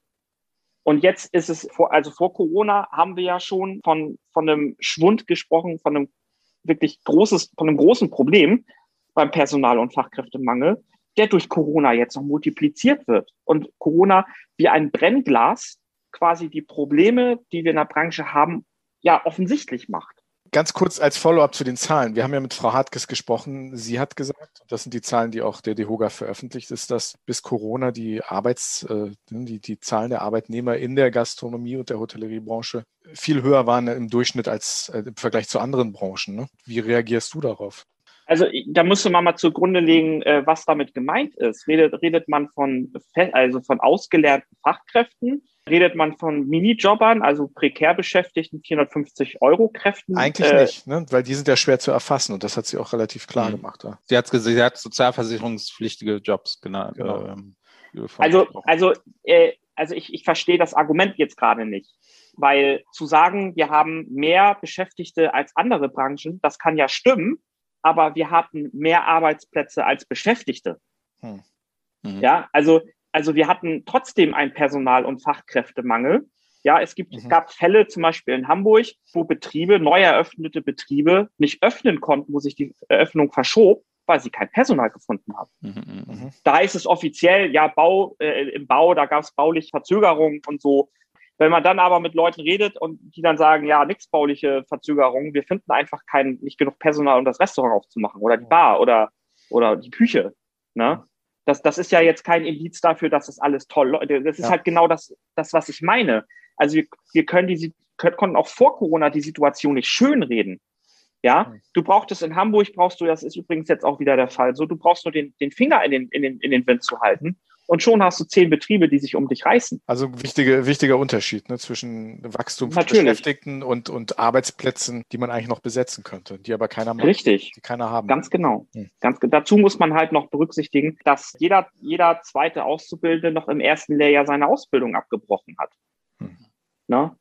Und jetzt ist es vor, also vor Corona haben wir ja schon von, von einem Schwund gesprochen, von einem wirklich großes, von einem großen Problem, beim Personal- und Fachkräftemangel, der durch Corona jetzt noch multipliziert wird. Und Corona wie ein Brennglas quasi die Probleme, die wir in der Branche haben, ja offensichtlich macht. Ganz kurz als Follow-up zu den Zahlen. Wir haben ja mit Frau Hartges gesprochen. Sie hat gesagt, das sind die Zahlen, die auch der DEHOGA veröffentlicht, ist, dass bis Corona die Arbeits, äh, die, die Zahlen der Arbeitnehmer in der Gastronomie und der Hotelleriebranche viel höher waren im Durchschnitt als äh, im Vergleich zu anderen Branchen. Ne? Wie reagierst du darauf? Also da müsste man mal zugrunde legen, äh, was damit gemeint ist. Redet, redet man von, also von ausgelernten Fachkräften? Redet man von Minijobbern, also prekär beschäftigten 450 Euro Kräften? Eigentlich äh, nicht, ne? weil die sind ja schwer zu erfassen und das hat sie auch relativ klar mhm. gemacht. Ja. Sie, hat, sie hat sozialversicherungspflichtige Jobs, genau. genau. Ähm, also, also, äh, also ich, ich verstehe das Argument jetzt gerade nicht. Weil zu sagen, wir haben mehr Beschäftigte als andere Branchen, das kann ja stimmen, aber wir hatten mehr Arbeitsplätze als Beschäftigte. Hm. Mhm. Ja, also, also wir hatten trotzdem einen Personal- und Fachkräftemangel. Ja, es gibt, mhm. es gab Fälle zum Beispiel in Hamburg, wo Betriebe, neu eröffnete Betriebe nicht öffnen konnten, wo sich die Eröffnung verschob, weil sie kein Personal gefunden haben. Mhm. mhm, mhm. Da ist es offiziell, ja, Bau, äh, im Bau, da gab es bauliche Verzögerungen und so. Wenn man dann aber mit Leuten redet und die dann sagen, ja, nichts bauliche Verzögerungen, wir finden einfach kein, nicht genug Personal, um das Restaurant aufzumachen oder die Bar oder, oder die Küche. Ne? Das, das ist ja jetzt kein Indiz dafür, dass das alles toll läuft. Das ist ja. halt genau das, das, was ich meine. Also wir, wir können die, konnten auch vor Corona die Situation nicht schönreden. Ja, du brauchst es in Hamburg, brauchst du, das ist übrigens jetzt auch wieder der Fall, so du brauchst nur den, den Finger in den, in, den, in den Wind zu halten und schon hast du zehn Betriebe, die sich um dich reißen. Also wichtige, wichtiger Unterschied ne, zwischen Wachstumsbeschäftigten und, und Arbeitsplätzen, die man eigentlich noch besetzen könnte, die aber keiner macht, Richtig. die keiner haben. Ganz genau. Hm. Ganz, dazu muss man halt noch berücksichtigen, dass jeder, jeder zweite Auszubildende noch im ersten Lehrjahr seine Ausbildung abgebrochen hat. Hm. Ne?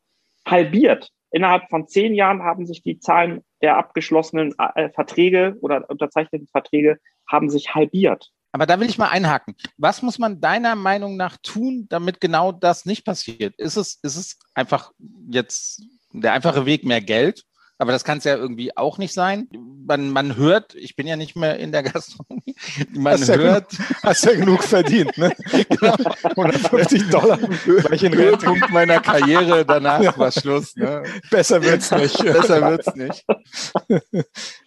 Halbiert. Innerhalb von zehn Jahren haben sich die Zahlen der abgeschlossenen äh, Verträge oder unterzeichneten Verträge haben sich halbiert. Aber da will ich mal einhaken. Was muss man deiner Meinung nach tun, damit genau das nicht passiert? Ist es, ist es einfach jetzt der einfache Weg mehr Geld? Aber das kann es ja irgendwie auch nicht sein. Man, man hört, ich bin ja nicht mehr in der Gastronomie, man hast hört. Ja, hast ja genug verdient, ne? genau. 150 Dollar. Gleich in Höhepunkt meiner Karriere, danach war Schluss. Ne? Besser wird's nicht. Besser wird's nicht.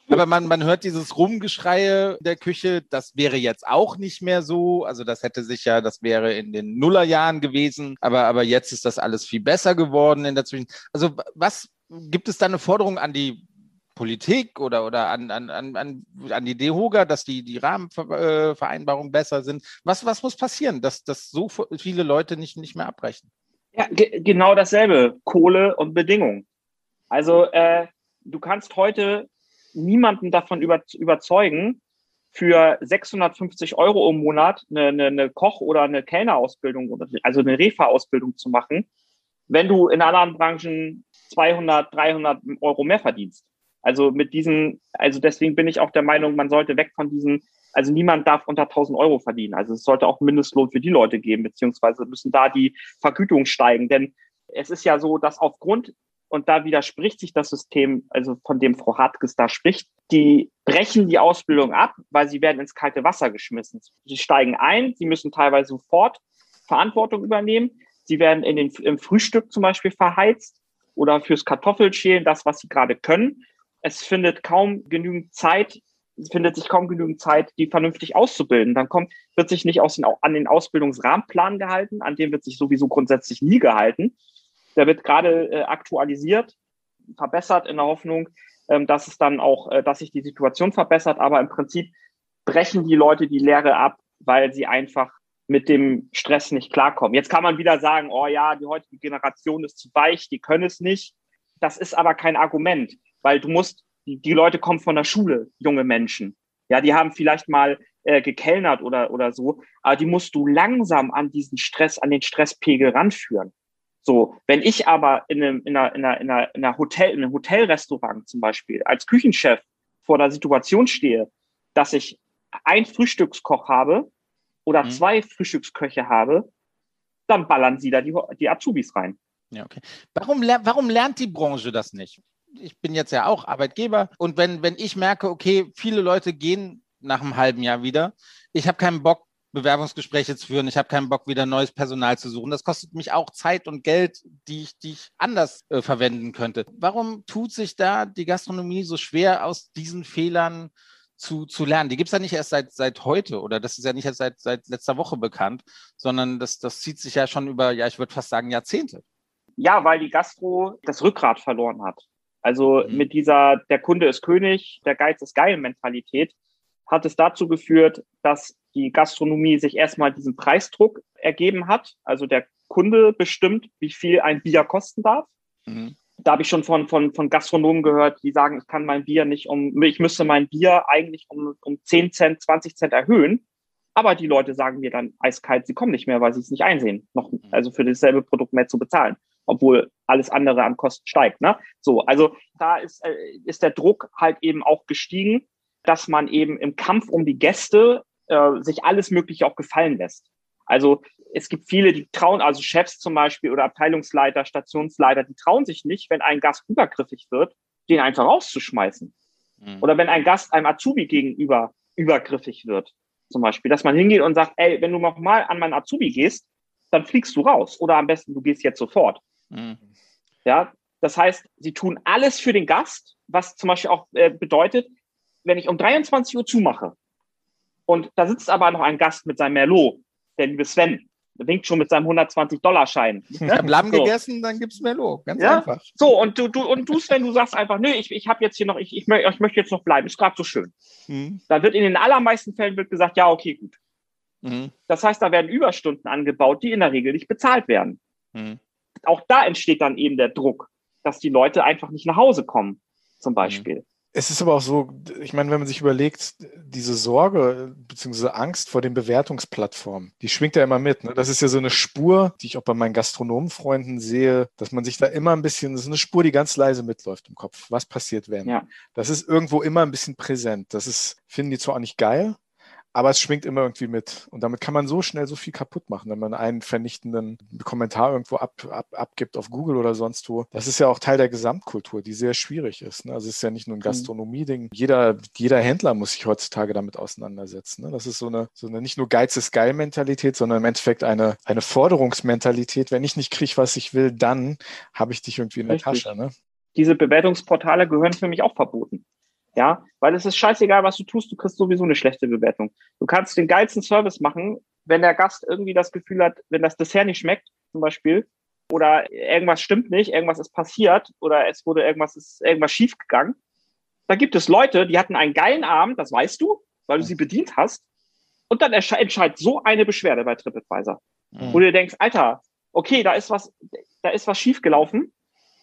Aber man, man hört dieses Rumgeschreie der Küche, das wäre jetzt auch nicht mehr so. Also das hätte sich ja, das wäre in den Nullerjahren gewesen. Aber, aber jetzt ist das alles viel besser geworden in der Zwischen. Also was gibt es da eine Forderung an die Politik oder, oder an, an, an, an die DEHOGA, dass die, die Rahmenvereinbarungen besser sind? Was, was muss passieren, dass, dass so viele Leute nicht, nicht mehr abbrechen? Ja, genau dasselbe. Kohle und Bedingungen. Also äh, du kannst heute niemanden davon über, überzeugen, für 650 Euro im Monat eine, eine, eine Koch- oder eine Kellnerausbildung, also eine Refa-Ausbildung zu machen, wenn du in anderen Branchen 200, 300 Euro mehr verdienst. Also mit diesen, also deswegen bin ich auch der Meinung, man sollte weg von diesen, also niemand darf unter 1000 Euro verdienen. Also es sollte auch Mindestlohn für die Leute geben, beziehungsweise müssen da die Vergütungen steigen. Denn es ist ja so, dass aufgrund und da widerspricht sich das System, also von dem Frau Hartges da spricht, die brechen die Ausbildung ab, weil sie werden ins kalte Wasser geschmissen. Sie steigen ein, sie müssen teilweise sofort Verantwortung übernehmen. Sie werden in den, im Frühstück zum Beispiel verheizt oder fürs Kartoffelschälen, das, was sie gerade können. Es findet kaum genügend Zeit, findet sich kaum genügend Zeit, die vernünftig auszubilden. Dann kommt, wird sich nicht den, an den Ausbildungsrahmenplan gehalten, an dem wird sich sowieso grundsätzlich nie gehalten. Der wird gerade äh, aktualisiert, verbessert in der Hoffnung, ähm, dass es dann auch, äh, dass sich die Situation verbessert. Aber im Prinzip brechen die Leute die Lehre ab, weil sie einfach mit dem Stress nicht klarkommen. Jetzt kann man wieder sagen, oh ja, die heutige Generation ist zu weich, die können es nicht. Das ist aber kein Argument, weil du musst, die, die Leute kommen von der Schule, junge Menschen. Ja, die haben vielleicht mal äh, gekellnert oder, oder so, aber die musst du langsam an diesen Stress, an den Stresspegel ranführen. So, wenn ich aber in einem, in einer, in einer, in einer, in einer Hotel, in einem Hotelrestaurant zum Beispiel als Küchenchef vor der Situation stehe, dass ich ein Frühstückskoch habe oder mhm. zwei Frühstücksköche habe, dann ballern sie da die, die Azubis rein. Ja, okay. Warum, warum lernt die Branche das nicht? Ich bin jetzt ja auch Arbeitgeber und wenn, wenn ich merke, okay, viele Leute gehen nach einem halben Jahr wieder, ich habe keinen Bock, Bewerbungsgespräche zu führen. Ich habe keinen Bock, wieder neues Personal zu suchen. Das kostet mich auch Zeit und Geld, die ich, die ich anders äh, verwenden könnte. Warum tut sich da die Gastronomie so schwer, aus diesen Fehlern zu, zu lernen? Die gibt es ja nicht erst seit, seit heute oder das ist ja nicht erst seit, seit letzter Woche bekannt, sondern das, das zieht sich ja schon über, ja, ich würde fast sagen, Jahrzehnte. Ja, weil die Gastro das Rückgrat verloren hat. Also mhm. mit dieser, der Kunde ist König, der Geiz ist geil Mentalität, hat es dazu geführt, dass die Gastronomie sich erstmal diesen Preisdruck ergeben hat. Also der Kunde bestimmt, wie viel ein Bier kosten darf. Mhm. Da habe ich schon von, von, von Gastronomen gehört, die sagen, ich kann mein Bier nicht um, ich müsste mein Bier eigentlich um, um 10 Cent, 20 Cent erhöhen. Aber die Leute sagen mir dann eiskalt, sie kommen nicht mehr, weil sie es nicht einsehen, noch, mhm. also für dasselbe Produkt mehr zu bezahlen, obwohl alles andere an Kosten steigt. Ne? So, also da ist, äh, ist der Druck halt eben auch gestiegen, dass man eben im Kampf um die Gäste äh, sich alles Mögliche auch gefallen lässt. Also es gibt viele, die trauen, also Chefs zum Beispiel oder Abteilungsleiter, Stationsleiter, die trauen sich nicht, wenn ein Gast übergriffig wird, den einfach rauszuschmeißen. Mhm. Oder wenn ein Gast einem Azubi gegenüber übergriffig wird, zum Beispiel, dass man hingeht und sagt, ey, wenn du noch mal an meinen Azubi gehst, dann fliegst du raus. Oder am besten, du gehst jetzt sofort. Mhm. Ja, das heißt, sie tun alles für den Gast, was zum Beispiel auch äh, bedeutet, wenn ich um 23 Uhr zumache, und da sitzt aber noch ein Gast mit seinem Merlot, der liebe Sven. Winkt schon mit seinem 120-Dollar-Schein. Ich habe Lamm so. gegessen, dann gibt's Merlot. Ganz ja? einfach. So, und du, du, und du, Sven, du sagst einfach, nö, ich, ich habe jetzt hier noch, ich, ich, ich möchte jetzt noch bleiben, ist gerade so schön. Mhm. Da wird in den allermeisten Fällen wird gesagt, ja, okay, gut. Mhm. Das heißt, da werden Überstunden angebaut, die in der Regel nicht bezahlt werden. Mhm. Auch da entsteht dann eben der Druck, dass die Leute einfach nicht nach Hause kommen, zum mhm. Beispiel. Es ist aber auch so, ich meine, wenn man sich überlegt, diese Sorge bzw. Angst vor den Bewertungsplattformen, die schwingt ja immer mit. Ne? Das ist ja so eine Spur, die ich auch bei meinen Gastronomenfreunden sehe, dass man sich da immer ein bisschen, das ist eine Spur, die ganz leise mitläuft im Kopf. Was passiert, wenn? Ja. Das ist irgendwo immer ein bisschen präsent. Das ist, finden die zwar auch nicht geil, aber es schwingt immer irgendwie mit. Und damit kann man so schnell so viel kaputt machen, wenn man einen vernichtenden Kommentar irgendwo ab, ab, abgibt auf Google oder sonst wo. Das ist ja auch Teil der Gesamtkultur, die sehr schwierig ist. Ne? Also es ist ja nicht nur ein mhm. Gastronomie-Ding. Jeder, jeder Händler muss sich heutzutage damit auseinandersetzen. Ne? Das ist so eine, so eine nicht nur Geiz ist geil Mentalität, sondern im Endeffekt eine, eine Forderungsmentalität. Wenn ich nicht kriege, was ich will, dann habe ich dich irgendwie in der Richtig. Tasche. Ne? Diese Bewertungsportale gehören für mich auch verboten. Ja, weil es ist scheißegal, was du tust, du kriegst sowieso eine schlechte Bewertung. Du kannst den geilsten Service machen, wenn der Gast irgendwie das Gefühl hat, wenn das Dessert nicht schmeckt, zum Beispiel, oder irgendwas stimmt nicht, irgendwas ist passiert oder es wurde irgendwas, ist irgendwas schiefgegangen. Da gibt es Leute, die hatten einen geilen Abend, das weißt du, weil du sie bedient hast. Und dann entscheidet so eine Beschwerde bei TripAdvisor. Mhm. Wo du dir denkst, Alter, okay, da ist was, da ist was schiefgelaufen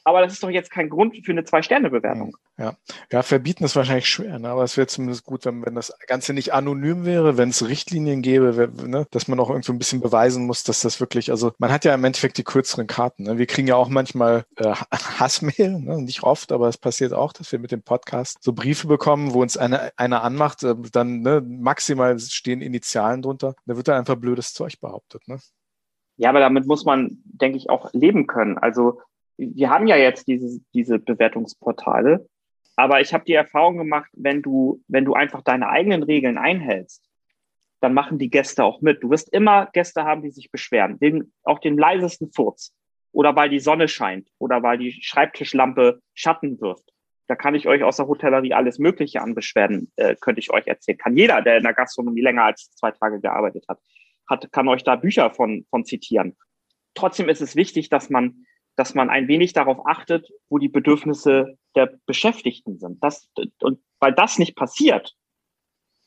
aber das ist doch jetzt kein Grund für eine Zwei-Sterne-Bewertung. Ja. ja, verbieten ist wahrscheinlich schwer, ne? aber es wäre zumindest gut, wenn, wenn das Ganze nicht anonym wäre, wenn es Richtlinien gäbe, ne? dass man auch irgendwie ein bisschen beweisen muss, dass das wirklich, also man hat ja im Endeffekt die kürzeren Karten. Ne? Wir kriegen ja auch manchmal äh, Hassmail, ne? nicht oft, aber es passiert auch, dass wir mit dem Podcast so Briefe bekommen, wo uns einer eine anmacht, äh, dann ne, maximal stehen Initialen drunter. Da wird dann einfach blödes Zeug behauptet. Ne? Ja, aber damit muss man, denke ich, auch leben können. Also wir haben ja jetzt diese, diese Bewertungsportale, aber ich habe die Erfahrung gemacht, wenn du, wenn du einfach deine eigenen Regeln einhältst, dann machen die Gäste auch mit. Du wirst immer Gäste haben, die sich beschweren, den, auch den leisesten Furz oder weil die Sonne scheint oder weil die Schreibtischlampe Schatten wirft. Da kann ich euch aus der Hotellerie alles Mögliche an Beschwerden, äh, könnte ich euch erzählen. Kann jeder, der in der Gastronomie länger als zwei Tage gearbeitet hat, hat kann euch da Bücher von, von zitieren. Trotzdem ist es wichtig, dass man dass man ein wenig darauf achtet, wo die Bedürfnisse der Beschäftigten sind. Das, und weil das nicht passiert,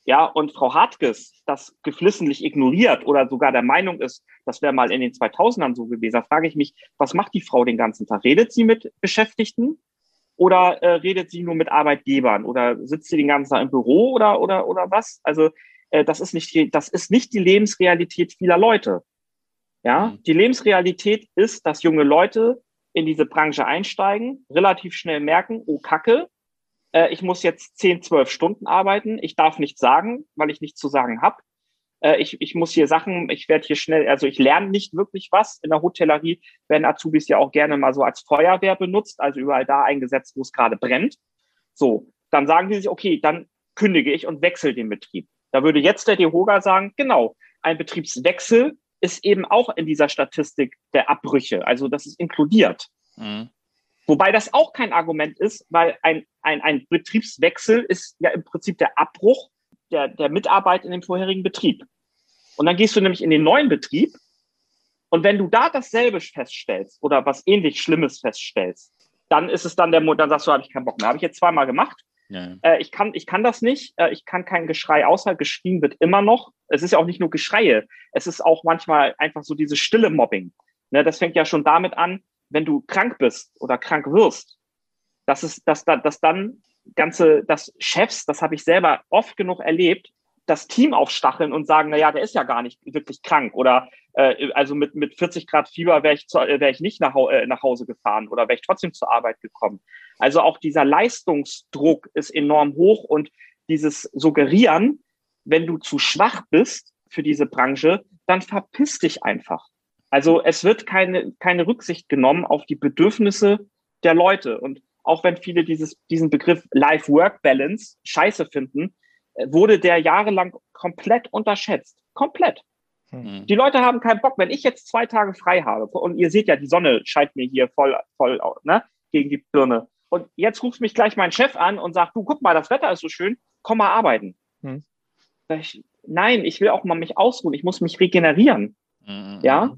ja, und Frau Hartges das geflissentlich ignoriert oder sogar der Meinung ist, das wäre mal in den 2000ern so gewesen, da frage ich mich, was macht die Frau den ganzen Tag? Redet sie mit Beschäftigten oder äh, redet sie nur mit Arbeitgebern oder sitzt sie den ganzen Tag im Büro oder oder oder was? Also äh, das ist nicht die, das ist nicht die Lebensrealität vieler Leute. Ja, mhm. die Lebensrealität ist, dass junge Leute in diese Branche einsteigen, relativ schnell merken, oh Kacke, äh, ich muss jetzt 10, 12 Stunden arbeiten, ich darf nichts sagen, weil ich nichts zu sagen habe. Äh, ich, ich muss hier Sachen, ich werde hier schnell, also ich lerne nicht wirklich was. In der Hotellerie werden Azubis ja auch gerne mal so als Feuerwehr benutzt, also überall da eingesetzt, wo es gerade brennt. So, dann sagen die sich, okay, dann kündige ich und wechsle den Betrieb. Da würde jetzt der DeHoga sagen, genau, ein Betriebswechsel ist eben auch in dieser Statistik der Abbrüche. Also das ist inkludiert. Mhm. Wobei das auch kein Argument ist, weil ein, ein, ein Betriebswechsel ist ja im Prinzip der Abbruch der, der Mitarbeit in dem vorherigen Betrieb. Und dann gehst du nämlich in den neuen Betrieb und wenn du da dasselbe feststellst oder was ähnlich Schlimmes feststellst, dann ist es dann der, dann sagst du, habe ich keinen Bock mehr. Habe ich jetzt zweimal gemacht. Ja. Äh, ich, kann, ich kann das nicht. Äh, ich kann kein Geschrei außer geschrien wird immer noch. Es ist ja auch nicht nur Geschreie. Es ist auch manchmal einfach so diese stille Mobbing. Ne, das fängt ja schon damit an, wenn du krank bist oder krank wirst. Das ist, dass, dass dann ganze, das Chefs, das habe ich selber oft genug erlebt, das Team aufstacheln und sagen, na ja, der ist ja gar nicht wirklich krank oder äh, also mit, mit 40 Grad Fieber wäre ich, zu, äh, wär ich nicht nach, äh, nach Hause gefahren oder wäre ich trotzdem zur Arbeit gekommen. Also auch dieser Leistungsdruck ist enorm hoch und dieses Suggerieren, wenn du zu schwach bist für diese Branche, dann verpiss dich einfach. Also es wird keine, keine Rücksicht genommen auf die Bedürfnisse der Leute. Und auch wenn viele dieses, diesen Begriff Life-Work-Balance scheiße finden, wurde der jahrelang komplett unterschätzt. Komplett. Mhm. Die Leute haben keinen Bock. Wenn ich jetzt zwei Tage frei habe und ihr seht ja, die Sonne scheint mir hier voll, voll ne, gegen die Birne. Und jetzt ruft mich gleich mein Chef an und sagt, du, guck mal, das Wetter ist so schön, komm mal arbeiten. Mhm. Ich, nein, ich will auch mal mich ausruhen. Ich muss mich regenerieren. Mhm. Ja,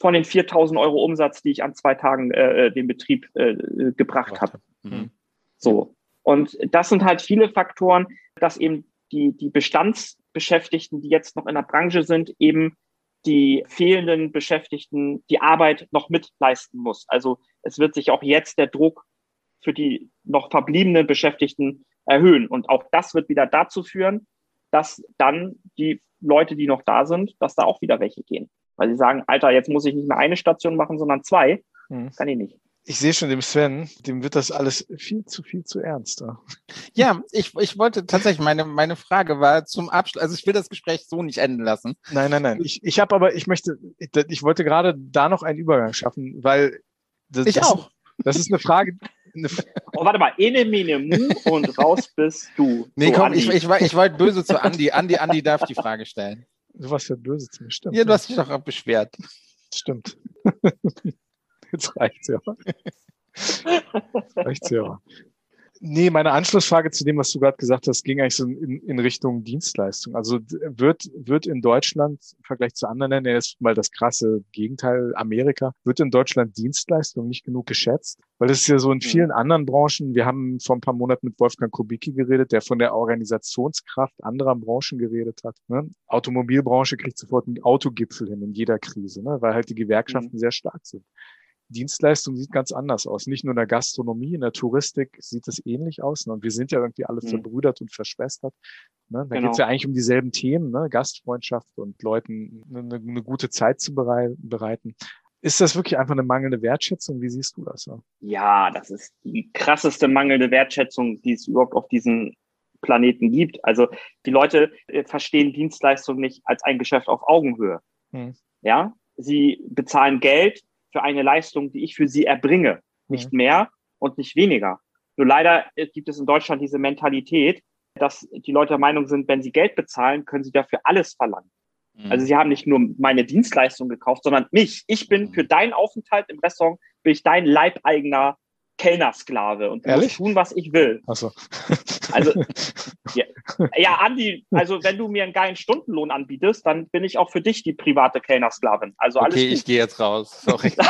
von den 4000 Euro Umsatz, die ich an zwei Tagen äh, äh den Betrieb äh, gebracht habe. Mhm. So. Und das sind halt viele Faktoren, dass eben die, die Bestandsbeschäftigten, die jetzt noch in der Branche sind, eben die fehlenden Beschäftigten die Arbeit noch mitleisten muss. Also es wird sich auch jetzt der Druck für die noch verbliebenen Beschäftigten erhöhen. Und auch das wird wieder dazu führen, dass dann die Leute, die noch da sind, dass da auch wieder welche gehen. Weil sie sagen, Alter, jetzt muss ich nicht mehr eine Station machen, sondern zwei. Mhm. Kann ich nicht. Ich sehe schon dem Sven, dem wird das alles viel zu viel zu ernst. Ja, ich, ich wollte tatsächlich, meine, meine Frage war zum Abschluss, also ich will das Gespräch so nicht enden lassen. Nein, nein, nein. Ich, ich habe aber, ich möchte, ich, ich wollte gerade da noch einen Übergang schaffen, weil das, ich das, auch. Das ist eine Frage. Eine oh, warte mal, ene, mene, mu und raus bist du. Nee, so, komm, ich, ich, ich wollte böse zu Andi. Andi, Andi darf die Frage stellen. Du warst ja böse zu mir, stimmt. Ja, du hast dich doch auch beschwert. Stimmt. Jetzt reicht's ja. reicht's ja. Nee, meine Anschlussfrage zu dem, was du gerade gesagt hast, ging eigentlich so in, in Richtung Dienstleistung. Also wird, wird in Deutschland im Vergleich zu anderen Ländern, jetzt mal das krasse Gegenteil, Amerika, wird in Deutschland Dienstleistung nicht genug geschätzt? Weil es ist ja so in vielen mhm. anderen Branchen, wir haben vor ein paar Monaten mit Wolfgang Kubicki geredet, der von der Organisationskraft anderer Branchen geredet hat. Ne? Automobilbranche kriegt sofort einen Autogipfel hin in jeder Krise, ne? weil halt die Gewerkschaften mhm. sehr stark sind. Dienstleistung sieht ganz anders aus. Nicht nur in der Gastronomie, in der Touristik sieht es ähnlich aus. Ne? Und wir sind ja irgendwie alle mhm. verbrüdert und verschwestert. Ne? Da genau. geht es ja eigentlich um dieselben Themen, ne? Gastfreundschaft und Leuten eine, eine gute Zeit zu bereiten. Ist das wirklich einfach eine mangelnde Wertschätzung? Wie siehst du das? Ja, das ist die krasseste mangelnde Wertschätzung, die es überhaupt auf diesem Planeten gibt. Also die Leute äh, verstehen Dienstleistung nicht als ein Geschäft auf Augenhöhe. Hm. Ja, sie bezahlen Geld für eine Leistung, die ich für sie erbringe. Nicht mhm. mehr und nicht weniger. Nur leider gibt es in Deutschland diese Mentalität, dass die Leute der Meinung sind, wenn sie Geld bezahlen, können sie dafür alles verlangen. Mhm. Also sie haben nicht nur meine Dienstleistung gekauft, sondern mich. Ich bin mhm. für deinen Aufenthalt im Restaurant, bin ich dein Leibeigener Kellnersklave und du musst tun, was ich will. Ach so. Also, ja, ja, Andi, also wenn du mir einen geilen Stundenlohn anbietest, dann bin ich auch für dich die private Kellnersklavin. Also alles okay, gut. ich gehe jetzt raus. Sorry.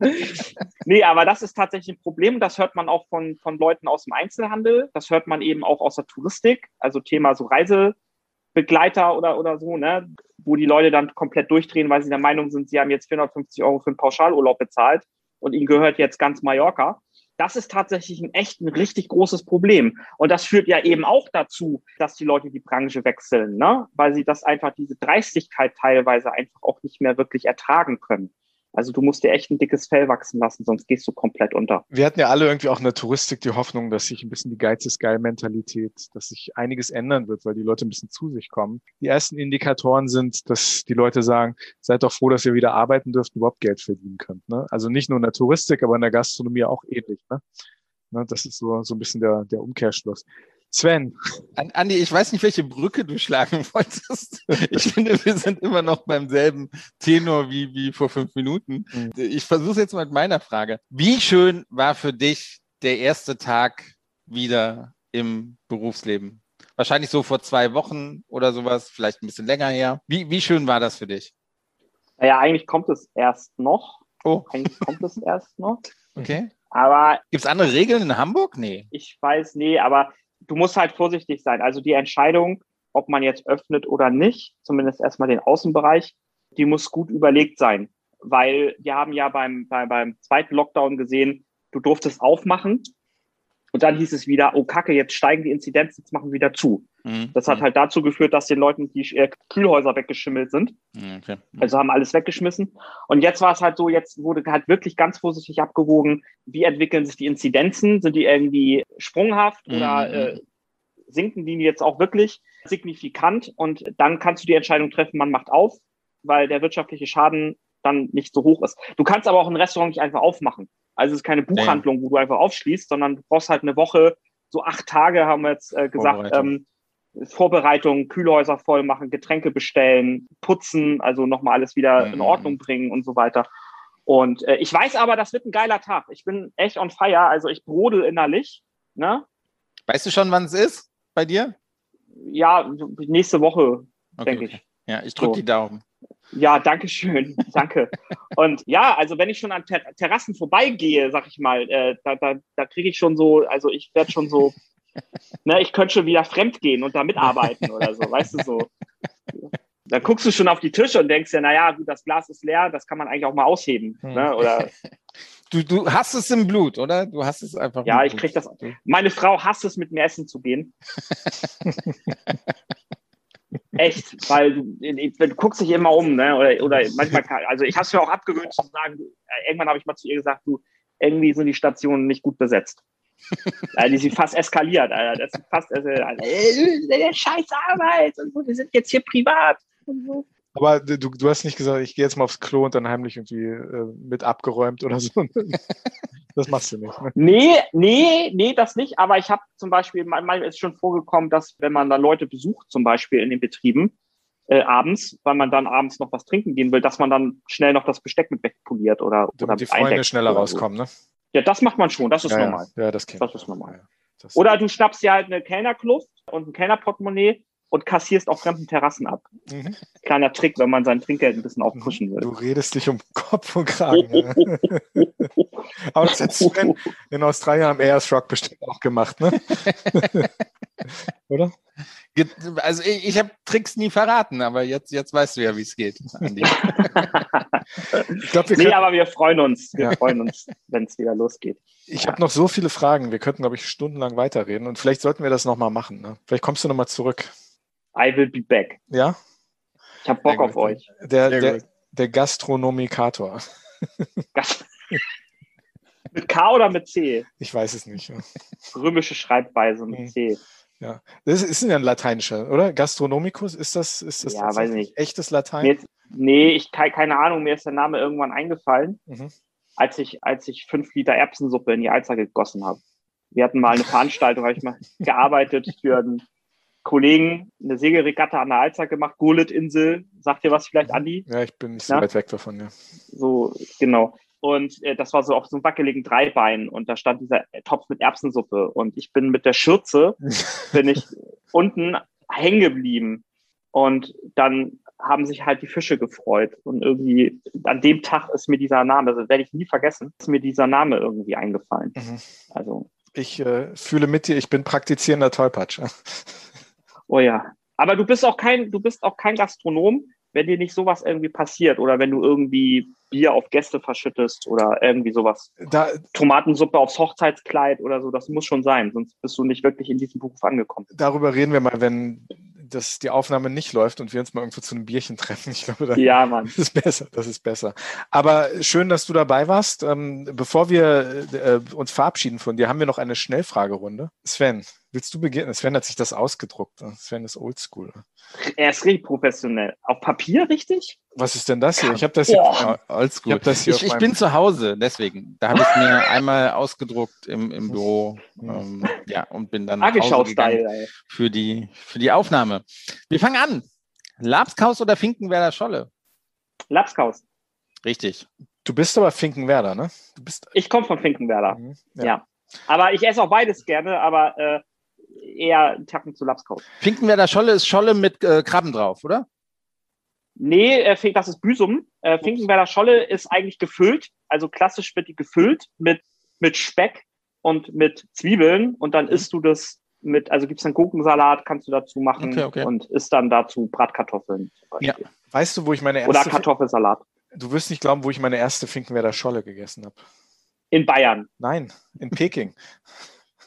nee, aber das ist tatsächlich ein Problem. Das hört man auch von, von Leuten aus dem Einzelhandel. Das hört man eben auch aus der Touristik. Also Thema so Reisebegleiter oder, oder so, ne? wo die Leute dann komplett durchdrehen, weil sie der Meinung sind, sie haben jetzt 450 Euro für einen Pauschalurlaub bezahlt und ihnen gehört jetzt ganz Mallorca. Das ist tatsächlich ein echt ein richtig großes Problem. Und das führt ja eben auch dazu, dass die Leute die Branche wechseln, ne? weil sie das einfach, diese Dreistigkeit teilweise einfach auch nicht mehr wirklich ertragen können. Also du musst dir echt ein dickes Fell wachsen lassen, sonst gehst du komplett unter. Wir hatten ja alle irgendwie auch in der Touristik die Hoffnung, dass sich ein bisschen die Geiz ist geil Mentalität, dass sich einiges ändern wird, weil die Leute ein bisschen zu sich kommen. Die ersten Indikatoren sind, dass die Leute sagen, seid doch froh, dass ihr wieder arbeiten dürft und überhaupt Geld verdienen könnt. Ne? Also nicht nur in der Touristik, aber in der Gastronomie auch ähnlich. Ne? Ne, das ist so, so ein bisschen der, der Umkehrschluss. Sven. Andi, ich weiß nicht, welche Brücke du schlagen wolltest. Ich finde, wir sind immer noch beim selben Tenor wie, wie vor fünf Minuten. Mhm. Ich versuche es jetzt mal mit meiner Frage. Wie schön war für dich der erste Tag wieder im Berufsleben? Wahrscheinlich so vor zwei Wochen oder sowas, vielleicht ein bisschen länger her. Wie, wie schön war das für dich? Naja, eigentlich kommt es erst noch. Oh. Eigentlich kommt es erst noch. Okay. Aber. Gibt es andere Regeln in Hamburg? Nee. Ich weiß, nee, aber du musst halt vorsichtig sein. Also die Entscheidung, ob man jetzt öffnet oder nicht, zumindest erstmal den Außenbereich, die muss gut überlegt sein. Weil wir haben ja beim, bei, beim zweiten Lockdown gesehen, du durftest aufmachen und dann hieß es wieder, oh Kacke, jetzt steigen die Inzidenzen, jetzt machen wir wieder zu. Mhm. Das hat mhm. halt dazu geführt, dass den Leuten die äh, Kühlhäuser weggeschimmelt sind. Mhm, okay. Also haben alles weggeschmissen. Und jetzt war es halt so, jetzt wurde halt wirklich ganz vorsichtig abgewogen, wie entwickeln sich die Inzidenzen? Sind die irgendwie sprunghaft mhm. oder äh, sinken die jetzt auch wirklich signifikant? Und dann kannst du die Entscheidung treffen, man macht auf, weil der wirtschaftliche Schaden dann nicht so hoch ist. Du kannst aber auch ein Restaurant nicht einfach aufmachen. Also es ist keine Buchhandlung, wo du einfach aufschließt, sondern du brauchst halt eine Woche, so acht Tage haben wir jetzt äh, gesagt, Vorbereitung. Ähm, Vorbereitung, Kühlhäuser voll machen, Getränke bestellen, putzen, also nochmal alles wieder mhm. in Ordnung bringen und so weiter. Und äh, ich weiß aber, das wird ein geiler Tag. Ich bin echt on fire, also ich brodel innerlich. Ne? Weißt du schon, wann es ist bei dir? Ja, nächste Woche, okay, denke ich. Ja, ich drücke so. die Daumen. Ja, danke schön. Danke. Und ja, also wenn ich schon an Ter Terrassen vorbeigehe, sag ich mal, äh, da, da, da kriege ich schon so, also ich werde schon so, ne, ich könnte schon wieder fremd gehen und da mitarbeiten oder so, weißt du so. Da guckst du schon auf die Tische und denkst ja, naja, gut, das Glas ist leer, das kann man eigentlich auch mal ausheben. Hm. Ne? Oder du, du hast es im Blut, oder? Du hast es einfach. Ja, ich krieg das. Meine Frau hasst es, mit mir essen zu gehen. Echt, weil du, du guckst dich immer um, ne? Oder, oder manchmal, also ich habe es mir auch abgewöhnt zu sagen, äh, irgendwann habe ich mal zu ihr gesagt, du, irgendwie sind die Stationen nicht gut besetzt. also die sind fast eskaliert, Alter. Das ist fast, also, Alter, äh, scheiß Arbeit und so, wir sind jetzt hier privat und so. Aber du, du hast nicht gesagt, ich gehe jetzt mal aufs Klo und dann heimlich irgendwie äh, mit abgeräumt oder so. Das machst du nicht. Ne? Nee, nee, nee, das nicht. Aber ich habe zum Beispiel, manchmal ist schon vorgekommen, dass wenn man dann Leute besucht, zum Beispiel in den Betrieben, äh, abends, weil man dann abends noch was trinken gehen will, dass man dann schnell noch das Besteck mit wegpoliert oder, Damit oder die Freunde schneller rauskommen, ne? Ja, das macht man schon, das ist ja, normal. Ja, das, das ist normal. Ja, das oder du schnappst dir halt eine Kellnerkluft und ein Kellnerportemonnaie und kassierst auf fremden Terrassen ab. Mhm. Kleiner Trick, wenn man sein Trinkgeld ein bisschen aufpushen will. Du redest dich um Kopf und Kragen. Aber das hättest du in, in Australien am Airshock bestimmt auch gemacht, ne? Oder? Also ich, ich habe Tricks nie verraten, aber jetzt, jetzt weißt du ja, wie es geht, Andi. ich glaub, wir nee, aber wir freuen uns. Wir ja. freuen uns, wenn es wieder losgeht. Ich ja. habe noch so viele Fragen. Wir könnten, glaube ich, stundenlang weiterreden und vielleicht sollten wir das nochmal machen. Ne? Vielleicht kommst du nochmal zurück. I will be back. Ja? Ich habe Bock auf euch. Der, der, der Gastronomikator. mit K oder mit C? Ich weiß es nicht. Römische Schreibweise mit hm. C. Ja, das ist ja ein lateinischer, oder? Gastronomicus, ist das, ist das ja, weiß nicht. echtes Latein? Jetzt, nee, ich keine Ahnung, mir ist der Name irgendwann eingefallen, mhm. als, ich, als ich fünf Liter Erbsensuppe in die Alzer gegossen habe. Wir hatten mal eine Veranstaltung, habe ich mal gearbeitet für einen Kollegen eine Segelregatta an der Alster gemacht, Gurlit-Insel. Sagt dir was vielleicht, Andi? Ja, ich bin nicht so ja? weit weg davon, ja. So, genau. Und äh, das war so auf so einem wackeligen Dreibein und da stand dieser Topf mit Erbsensuppe und ich bin mit der Schürze, bin ich unten hängen geblieben und dann haben sich halt die Fische gefreut und irgendwie an dem Tag ist mir dieser Name, also werde ich nie vergessen, ist mir dieser Name irgendwie eingefallen. Mhm. Also ich äh, fühle mit dir, ich bin praktizierender Tollpatsch. Oh ja. Aber du bist auch kein, du bist auch kein Gastronom, wenn dir nicht sowas irgendwie passiert oder wenn du irgendwie Bier auf Gäste verschüttest oder irgendwie sowas. Da, Tomatensuppe aufs Hochzeitskleid oder so, das muss schon sein, sonst bist du nicht wirklich in diesem Beruf angekommen. Darüber reden wir mal, wenn dass die Aufnahme nicht läuft und wir uns mal irgendwo zu einem Bierchen treffen. Ich glaube, das ja, Mann. ist besser. Das ist besser. Aber schön, dass du dabei warst. Ähm, bevor wir äh, uns verabschieden von dir, haben wir noch eine Schnellfragerunde. Sven, willst du beginnen? Sven hat sich das ausgedruckt. Sven ist oldschool. Er ist richtig professionell. Auf Papier richtig? Was ist denn das hier? Ich habe das hier. Boah. Oldschool. Ich, hab das hier ich, ich bin zu Hause, deswegen. Da habe ich mir einmal ausgedruckt im, im Büro. Ähm, ja, und bin dann für die, für die Aufnahme. Wir fangen an. Lapskaus oder Finkenwerder Scholle? Lapskaus. Richtig. Du bist aber Finkenwerder, ne? Du bist ich komme von Finkenwerder. Mhm, ja. ja. Aber ich esse auch beides gerne, aber äh, eher Tacken zu Lapskaus. Finkenwerder Scholle ist Scholle mit äh, Krabben drauf, oder? Nee, äh, das ist Büsum. Äh, Finkenwerder Scholle ist eigentlich gefüllt. Also klassisch wird die gefüllt mit, mit Speck und mit Zwiebeln und dann mhm. isst du das mit, also gibt es einen Gurkensalat, kannst du dazu machen okay, okay. und isst dann dazu Bratkartoffeln. Ja. Weißt du, wo ich meine erste. Oder Kartoffelsalat. Du wirst nicht glauben, wo ich meine erste Finkenwerder Scholle gegessen habe. In Bayern. Nein, in Peking.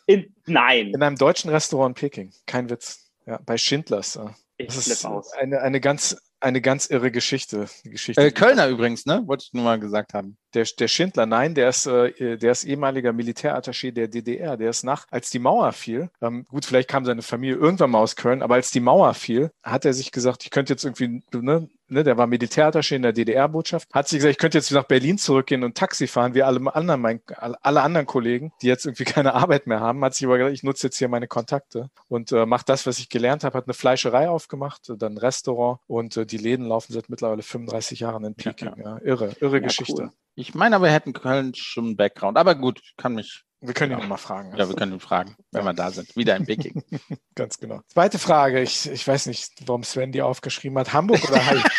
In, nein. In einem deutschen Restaurant in Peking. Kein Witz. Ja, bei Schindlers. Ich das ist aus. Eine, eine ganz eine ganz irre Geschichte. Geschichte äh, Kölner übrigens, ne? Wollte ich nur mal gesagt haben. Der, der Schindler, nein, der ist, äh, der ist ehemaliger Militärattaché der DDR. Der ist nach, als die Mauer fiel, ähm, gut, vielleicht kam seine Familie irgendwann mal aus Köln, aber als die Mauer fiel, hat er sich gesagt, ich könnte jetzt irgendwie, ne, ne, der war Militärattaché in der DDR-Botschaft, hat sich gesagt, ich könnte jetzt nach Berlin zurückgehen und Taxi fahren, wie alle anderen, mein, alle anderen Kollegen, die jetzt irgendwie keine Arbeit mehr haben, hat sich aber gesagt, ich nutze jetzt hier meine Kontakte und äh, mache das, was ich gelernt habe, hat eine Fleischerei aufgemacht, dann ein Restaurant und äh, die Läden laufen seit mittlerweile 35 Jahren in Peking. Ja, ja. irre, irre ja, Geschichte. Cool. Ich meine aber, wir hätten Köln schon einen Background. Aber gut, kann mich wir können ihn ja. mal fragen. Ja, wir können ihn fragen, wenn wir da sind. Wieder in Peking. Ganz genau. Zweite Frage. Ich, ich weiß nicht, warum Sven die aufgeschrieben hat. Hamburg oder Halle?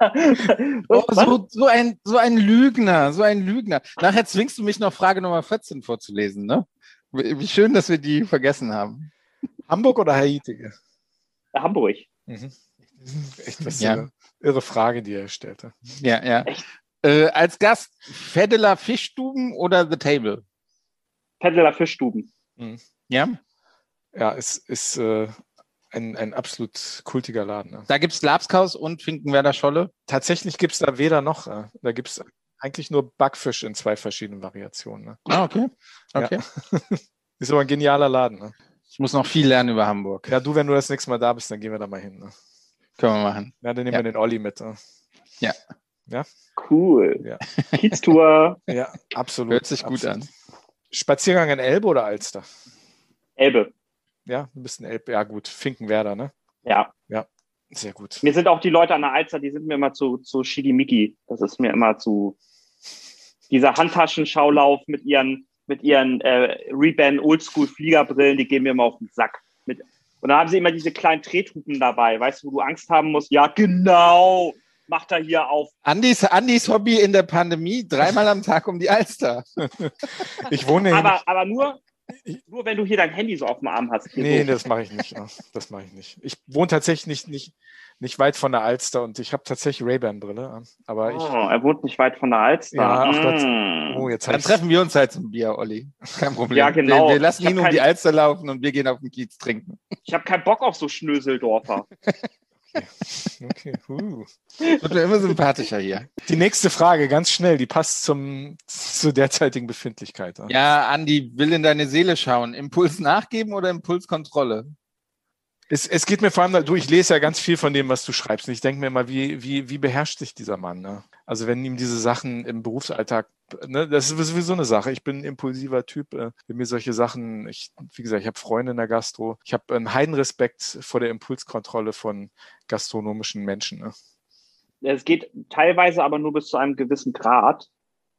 oh, so, so, ein, so ein Lügner, so ein Lügner. Nachher zwingst du mich noch Frage Nummer 14 vorzulesen, ne? Wie schön, dass wir die vergessen haben. Hamburg oder Haiti? Hamburg. Mhm. Echt was ja. Irre Frage, die er stellte. Ja, ja. Äh, als Gast Feddeler Fischstuben oder The Table? Feddeler Fischstuben. Mhm. Ja. Ja, es ist äh, ein, ein absolut kultiger Laden. Ne? Da gibt es Labskaus und Finkenwerder Scholle. Tatsächlich gibt es da weder noch. äh, Da gibt es eigentlich nur Backfisch in zwei verschiedenen Variationen. Ne? Ah, okay. Okay. Ist aber ein genialer Laden. Ne? Ich muss noch viel lernen über Hamburg. Ja, du, wenn du das nächste Mal da bist, dann gehen wir da mal hin. Ne? Können wir machen. Ja, dann nehmen Ja. wir den Olli mit. Ne? Cool. Ja. Kieztour, Ja, absolut. Hört sich gut absolut. an. Spaziergang in Elbe oder Alster? Elbe. Ja, ein bisschen Elbe. Ja, gut. Finkenwerder, ne? Ja. Sehr gut. Mir sind auch die Leute an der Alster, die sind mir immer zu, zu Schickimicki. Das ist mir immer zu. Dieser Handtaschenschaulauf mit ihren, mit ihren äh, Ray-Ban Oldschool-Fliegerbrillen, die gehen mir immer auf den Sack. Und dann haben sie immer diese kleinen Trethupen dabei, weißt du, wo du Angst haben musst. Ja, genau. Macht er hier auf. Andis, Andis Hobby in der Pandemie, dreimal am Tag um die Alster. Ich wohne hier Aber, aber nur, nur wenn du hier dein Handy so auf dem Arm hast. Nee, so. das mache ich nicht. Das mache ich nicht. Ich wohne tatsächlich nicht, nicht, nicht weit von der Alster und ich habe tatsächlich Ray-Ban-Brille. Aber ich. Oh, er wohnt nicht weit von der Alster. Ja. Mm. Oh, jetzt Dann ich, treffen wir uns halt zum Bier, Olli. Kein Problem. Ja, genau. Wir, wir lassen Ich ihn um kein- die Alster laufen und wir gehen auf den Kiez trinken. Ich habe keinen Bock auf so Schnöseldorfer. okay. uh. Wird mir immer sympathischer hier. Die nächste Frage, ganz schnell, die passt zum, zur derzeitigen Befindlichkeit. ja. Ja, Andi, will in deine Seele schauen. Impuls nachgeben oder Impulskontrolle? Es, es geht mir vor allem, du, ich lese ja ganz viel von dem, was du schreibst. Und ich denke mir immer, wie, wie, wie beherrscht sich dieser Mann? Ne? Also wenn ihm diese Sachen im Berufsalltag, ne, das ist sowieso eine Sache. Ich bin ein impulsiver Typ. Äh, wenn mir solche Sachen, ich, wie gesagt, ich habe Freunde in der Gastro. Ich habe einen Heidenrespekt vor der Impulskontrolle von gastronomischen Menschen. Ne? Es geht teilweise aber nur bis zu einem gewissen Grad.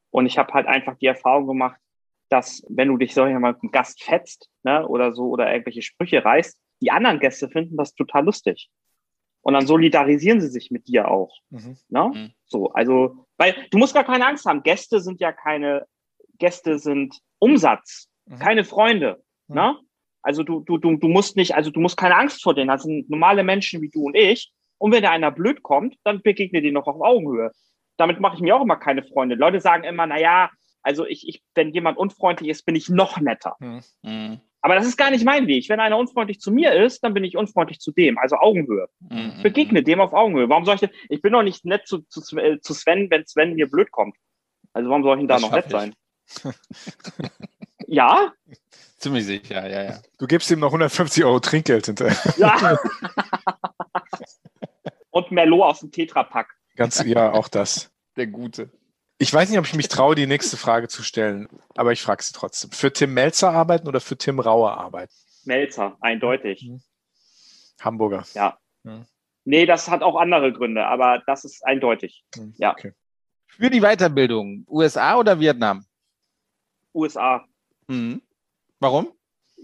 Und ich habe halt einfach die Erfahrung gemacht, dass wenn du dich solch mal mit einem Gast fetzt ne, oder so oder irgendwelche Sprüche reißt, die anderen Gäste finden das total lustig. Und dann solidarisieren sie sich mit dir auch. Mhm. Ne? Mhm. So, also, weil du musst gar keine Angst haben. Gäste sind ja keine, Gäste sind Umsatz, Mhm. keine Freunde. Mhm. Ne? Also du, du, du, du musst nicht, also du musst keine Angst vor denen. Das sind normale Menschen wie du und ich. Und wenn da einer blöd kommt, dann begegne dir noch auf Augenhöhe. Damit mache ich mir auch immer keine Freunde. Leute sagen immer, na ja, also ich, ich, wenn jemand unfreundlich ist, bin ich noch netter. Mhm. Aber das ist gar nicht mein Weg. Wenn einer unfreundlich zu mir ist, dann bin ich unfreundlich zu dem. Also Augenhöhe. Mhm. Begegne dem auf Augenhöhe. Warum soll ich denn, ich bin doch nicht nett zu, zu, Sven- äh, zu Sven, wenn Sven mir blöd kommt. Also warum soll ich denn da Das noch nett schaff sein? ja? Ziemlich sicher, ja, ja. Du gibst ihm noch 150 Euro Trinkgeld hinterher. Ja. Und Merlot aus dem Tetrapack. Ganz, ja, auch das. Der Gute. Ich weiß nicht, ob ich mich traue, die nächste Frage zu stellen, aber ich frage sie trotzdem. Für Tim Melzer arbeiten oder für Tim Rauer arbeiten? Melzer, eindeutig. Mhm. Hamburger. Nee, das hat auch andere Gründe, aber das ist eindeutig. Hm, Ja. Okay. Für die Weiterbildung, USA oder Vietnam? USA. Mhm. Warum?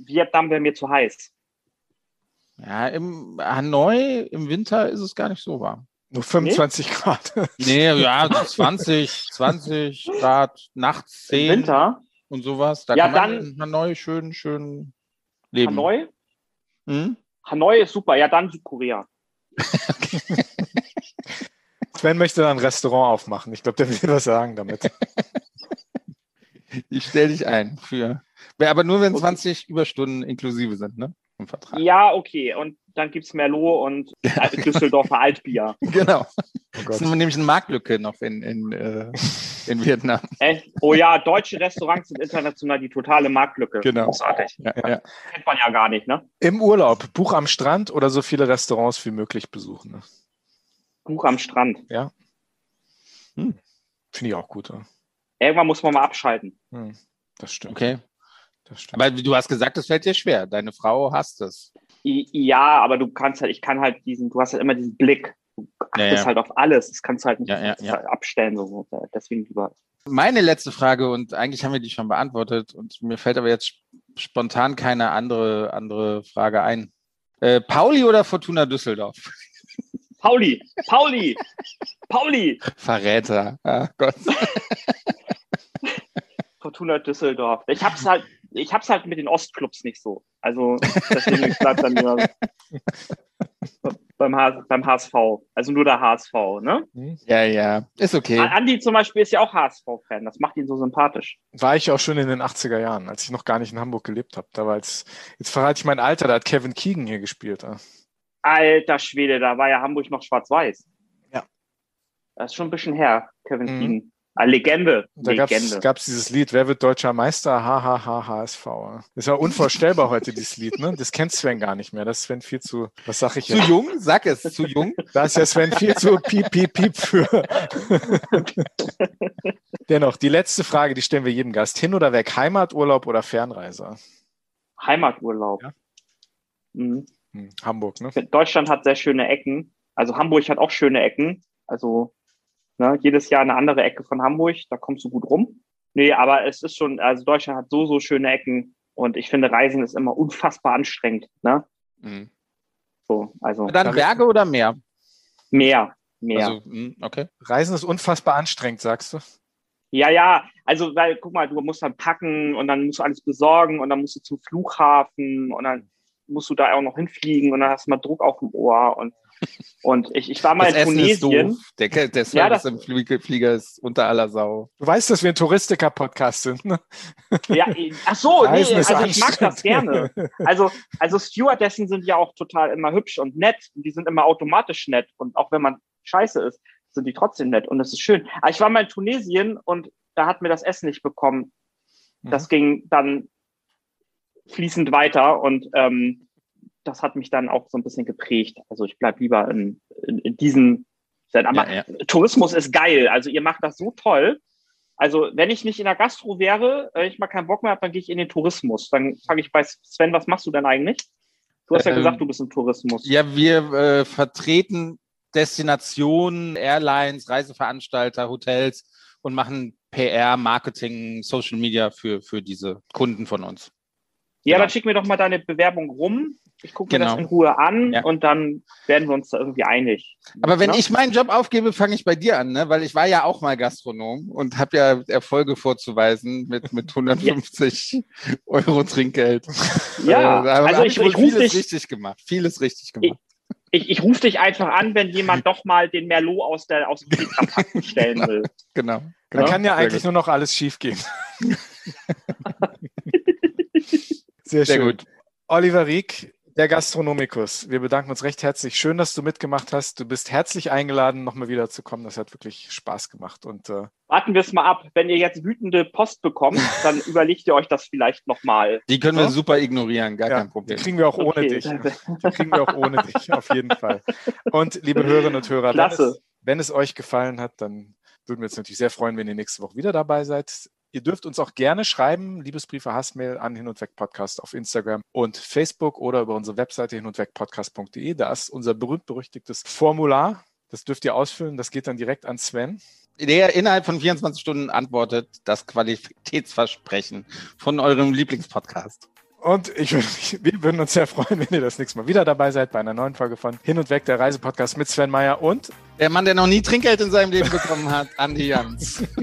Vietnam wäre mir zu heiß. Ja, im Hanoi im Winter ist es gar nicht so warm. Nur 25 Grad. Nee, ja, so 20, 20 Grad, nachts Im 10 Winter? und sowas. Da Ja, kann man dann- in Hanoi schön, schön leben. Hanoi? Hm? Hanoi ist super. Ja, dann Südkorea. Sven möchte da ein Restaurant aufmachen. Ich glaube, der will was sagen damit. Ich stelle dich ein für. Aber nur wenn Okay. 20 Überstunden inklusive sind, ne? Im Vertrag. Ja, okay. Und dann gibt's Merlot und Düsseldorfer Altbier. Genau. Oh Das ist nämlich eine Marktlücke noch in, in, äh, in Vietnam. Äh, oh ja, deutsche Restaurants sind international die totale Marktlücke. Genau. Großartig. Ja, Ja. ja. Kennt man ja gar nicht, ne? Im Urlaub, Buch am Strand oder so viele Restaurants wie möglich besuchen. Ne? Buch am Strand. Finde ich auch gut. Ja. Irgendwann muss man mal abschalten. Hm, das stimmt. Okay. Das stimmt. Aber du hast gesagt, es fällt dir schwer. Deine Frau hasst es. Ja, aber du kannst halt, ich kann halt diesen, du hast halt immer diesen Blick. Du achtest Ja, ja. halt auf alles. Das kannst du halt nicht Ja, ja. abstellen. So. Deswegen lieber. Meine letzte Frage, und eigentlich haben wir die schon beantwortet, und mir fällt aber jetzt spontan keine andere, andere Frage ein. Äh, Pauli oder Fortuna Düsseldorf? Pauli! Pauli! Pauli! Verräter. Ah, Gott. Fortuna Düsseldorf. Ich hab's halt, ich hab's halt mit den Ostclubs nicht so. Also deswegen bleibt dann mir. beim, H beim HSV. Also nur der HSV, ne? Ja, ja, ist okay. Andi zum Beispiel ist ja auch HSV-Fan. Das macht ihn so sympathisch. War ich auch schon in den 80er Jahren, als ich noch gar nicht in Hamburg gelebt habe. Da war jetzt, jetzt verrate ich mein Alter, da hat Kevin Keegan hier gespielt. Ja. Alter Schwede, da war ja Hamburg noch schwarz-weiß. Ja. Das ist schon ein bisschen her, Kevin Mhm. Keegan. Ah, Legende. Da gab es dieses Lied, Wer wird deutscher Meister? HHH HSV. ja. Das ist ja unvorstellbar heute, dieses Lied. Ne? Das kennt Sven gar nicht mehr. Das ist Sven viel zu, was sag ich Zu jetzt? jung? Sag es, zu jung. Da ist ja Sven viel zu piep, piep, piep für. Dennoch, die letzte Frage, die stellen wir jedem Gast. Hin oder weg? Heimaturlaub oder Fernreise? Heimaturlaub. Ja. Mhm. Hm, Hamburg, ne? Deutschland hat sehr schöne Ecken. Also Hamburg hat auch schöne Ecken. Also ne, jedes Jahr eine andere Ecke von Hamburg. Da kommst du gut rum. Nee, aber es ist schon, also Deutschland hat so, so schöne Ecken. Und ich finde, Reisen ist immer unfassbar anstrengend. Ne? Mhm. So, also Dann Berge oder Meer? mehr, mehr. Also, mh, okay. Reisen ist unfassbar anstrengend, sagst du? Ja, ja, also weil, guck mal, du musst dann packen und dann musst du alles besorgen und dann musst du zum Flughafen und dann musst du da auch noch hinfliegen und dann hast du mal Druck auf dem Ohr und, und ich, ich war mal Das in Essen ist Tunesien. doof. Der, der Service Ja, das- im Flie- Flieger ist unter aller Sau. Du weißt, dass wir ein Touristiker-Podcast sind, ne? Ja, ach so, nee, ist also ich mag das gerne. Also, also Stewardessen sind ja auch total immer hübsch und nett und die sind immer automatisch nett und auch wenn man scheiße ist, sind die trotzdem nett und das ist schön. Aber ich war mal in Tunesien und da hat mir das Essen nicht bekommen. Das ging dann fließend weiter und ähm, das hat mich dann auch so ein bisschen geprägt. Also ich bleib lieber in, in, in diesen. Aber Ja, Tourismus ist geil. Also ihr macht das so toll. Also wenn ich nicht in der Gastro wäre, wenn ich mal keinen Bock mehr habe, dann gehe ich in den Tourismus. Dann frage ich bei Sven, was machst du denn eigentlich? Du hast ja Ähm, gesagt, du bist im Tourismus. Ja, wir äh, vertreten Destinationen, Airlines, Reiseveranstalter, Hotels und machen PR, Marketing, Social Media für, für diese Kunden von uns. Ja, genau. dann schick mir doch mal deine Bewerbung rum. Ich gucke mir Genau. das in Ruhe an Ja. und dann werden wir uns da irgendwie einig. Aber wenn Ne? ich meinen Job aufgebe, fange ich bei dir an, ne? weil ich war ja auch mal Gastronom und habe ja Erfolge vorzuweisen mit, mit 150 Euro Trinkgeld. Ja, da also hab ich, wohl ich rufe vieles dich, richtig gemacht. Vieles richtig gemacht. ich, ich ruf dich einfach an, wenn jemand doch mal den Merlot aus, der, aus dem Tetrapack bestellen will. Genau. Da genau. kann ja Sehr eigentlich nur noch alles schief gehen. Sehr, Sehr schön. gut. Oliver Rieck, der Gastronomikus. Wir bedanken uns recht herzlich. Schön, dass du mitgemacht hast. Du bist herzlich eingeladen, nochmal wieder zu kommen. Das hat wirklich Spaß gemacht. Und äh, Warten wir es mal ab. Wenn ihr jetzt wütende Post bekommt, dann überlegt ihr euch das vielleicht nochmal. Die können wir Ja. super ignorieren, gar ja, kein die Problem. kriegen wir auch ohne Okay. dich. Die kriegen wir auch ohne dich, auf jeden Fall. Und liebe Hörerinnen und Hörer, wenn es, wenn es euch gefallen hat, dann würden wir uns natürlich sehr freuen, wenn ihr nächste Woche wieder dabei seid. Ihr dürft uns auch gerne schreiben, Liebesbriefe, Hassmail an Hin und Weg Podcast auf Instagram und Facebook oder über unsere Webseite hin und weg podcast.de. Da ist unser berühmt-berüchtigtes Formular. Das dürft ihr ausfüllen. Das geht dann direkt an Sven. Der innerhalb von 24 Stunden antwortet das Qualitätsversprechen von eurem Lieblingspodcast. Und ich wir würden uns sehr freuen, wenn ihr das nächste Mal wieder dabei seid bei einer neuen Folge von Hin und Weg, der Reisepodcast mit Sven Meyer und Der Mann, der noch nie Trinkgeld in seinem Leben bekommen hat, Andi Jans.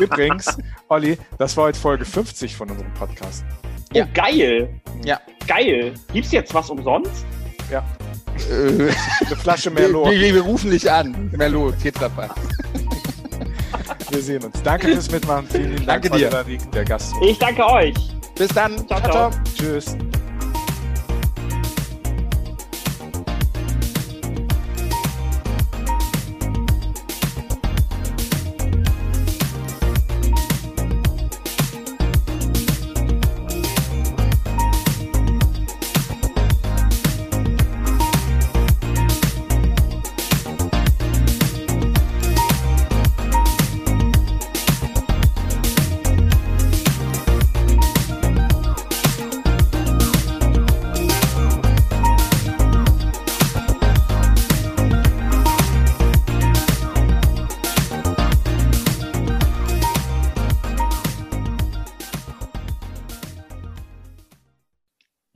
übrigens, Olli, das war heute Folge 50 von unserem Podcast. Oh, Ja. geil. Ja. Geil. Gibt's jetzt was umsonst? äh, Eine Flasche wir, Merlot. wir, wir rufen dich an. Merlot, Tetrapack. Wir sehen uns. Danke fürs Mitmachen. Vielen lieben Dank, Danke dir. Der Gast. Ich danke euch. Bis dann. Ciao, ciao. Tschüss.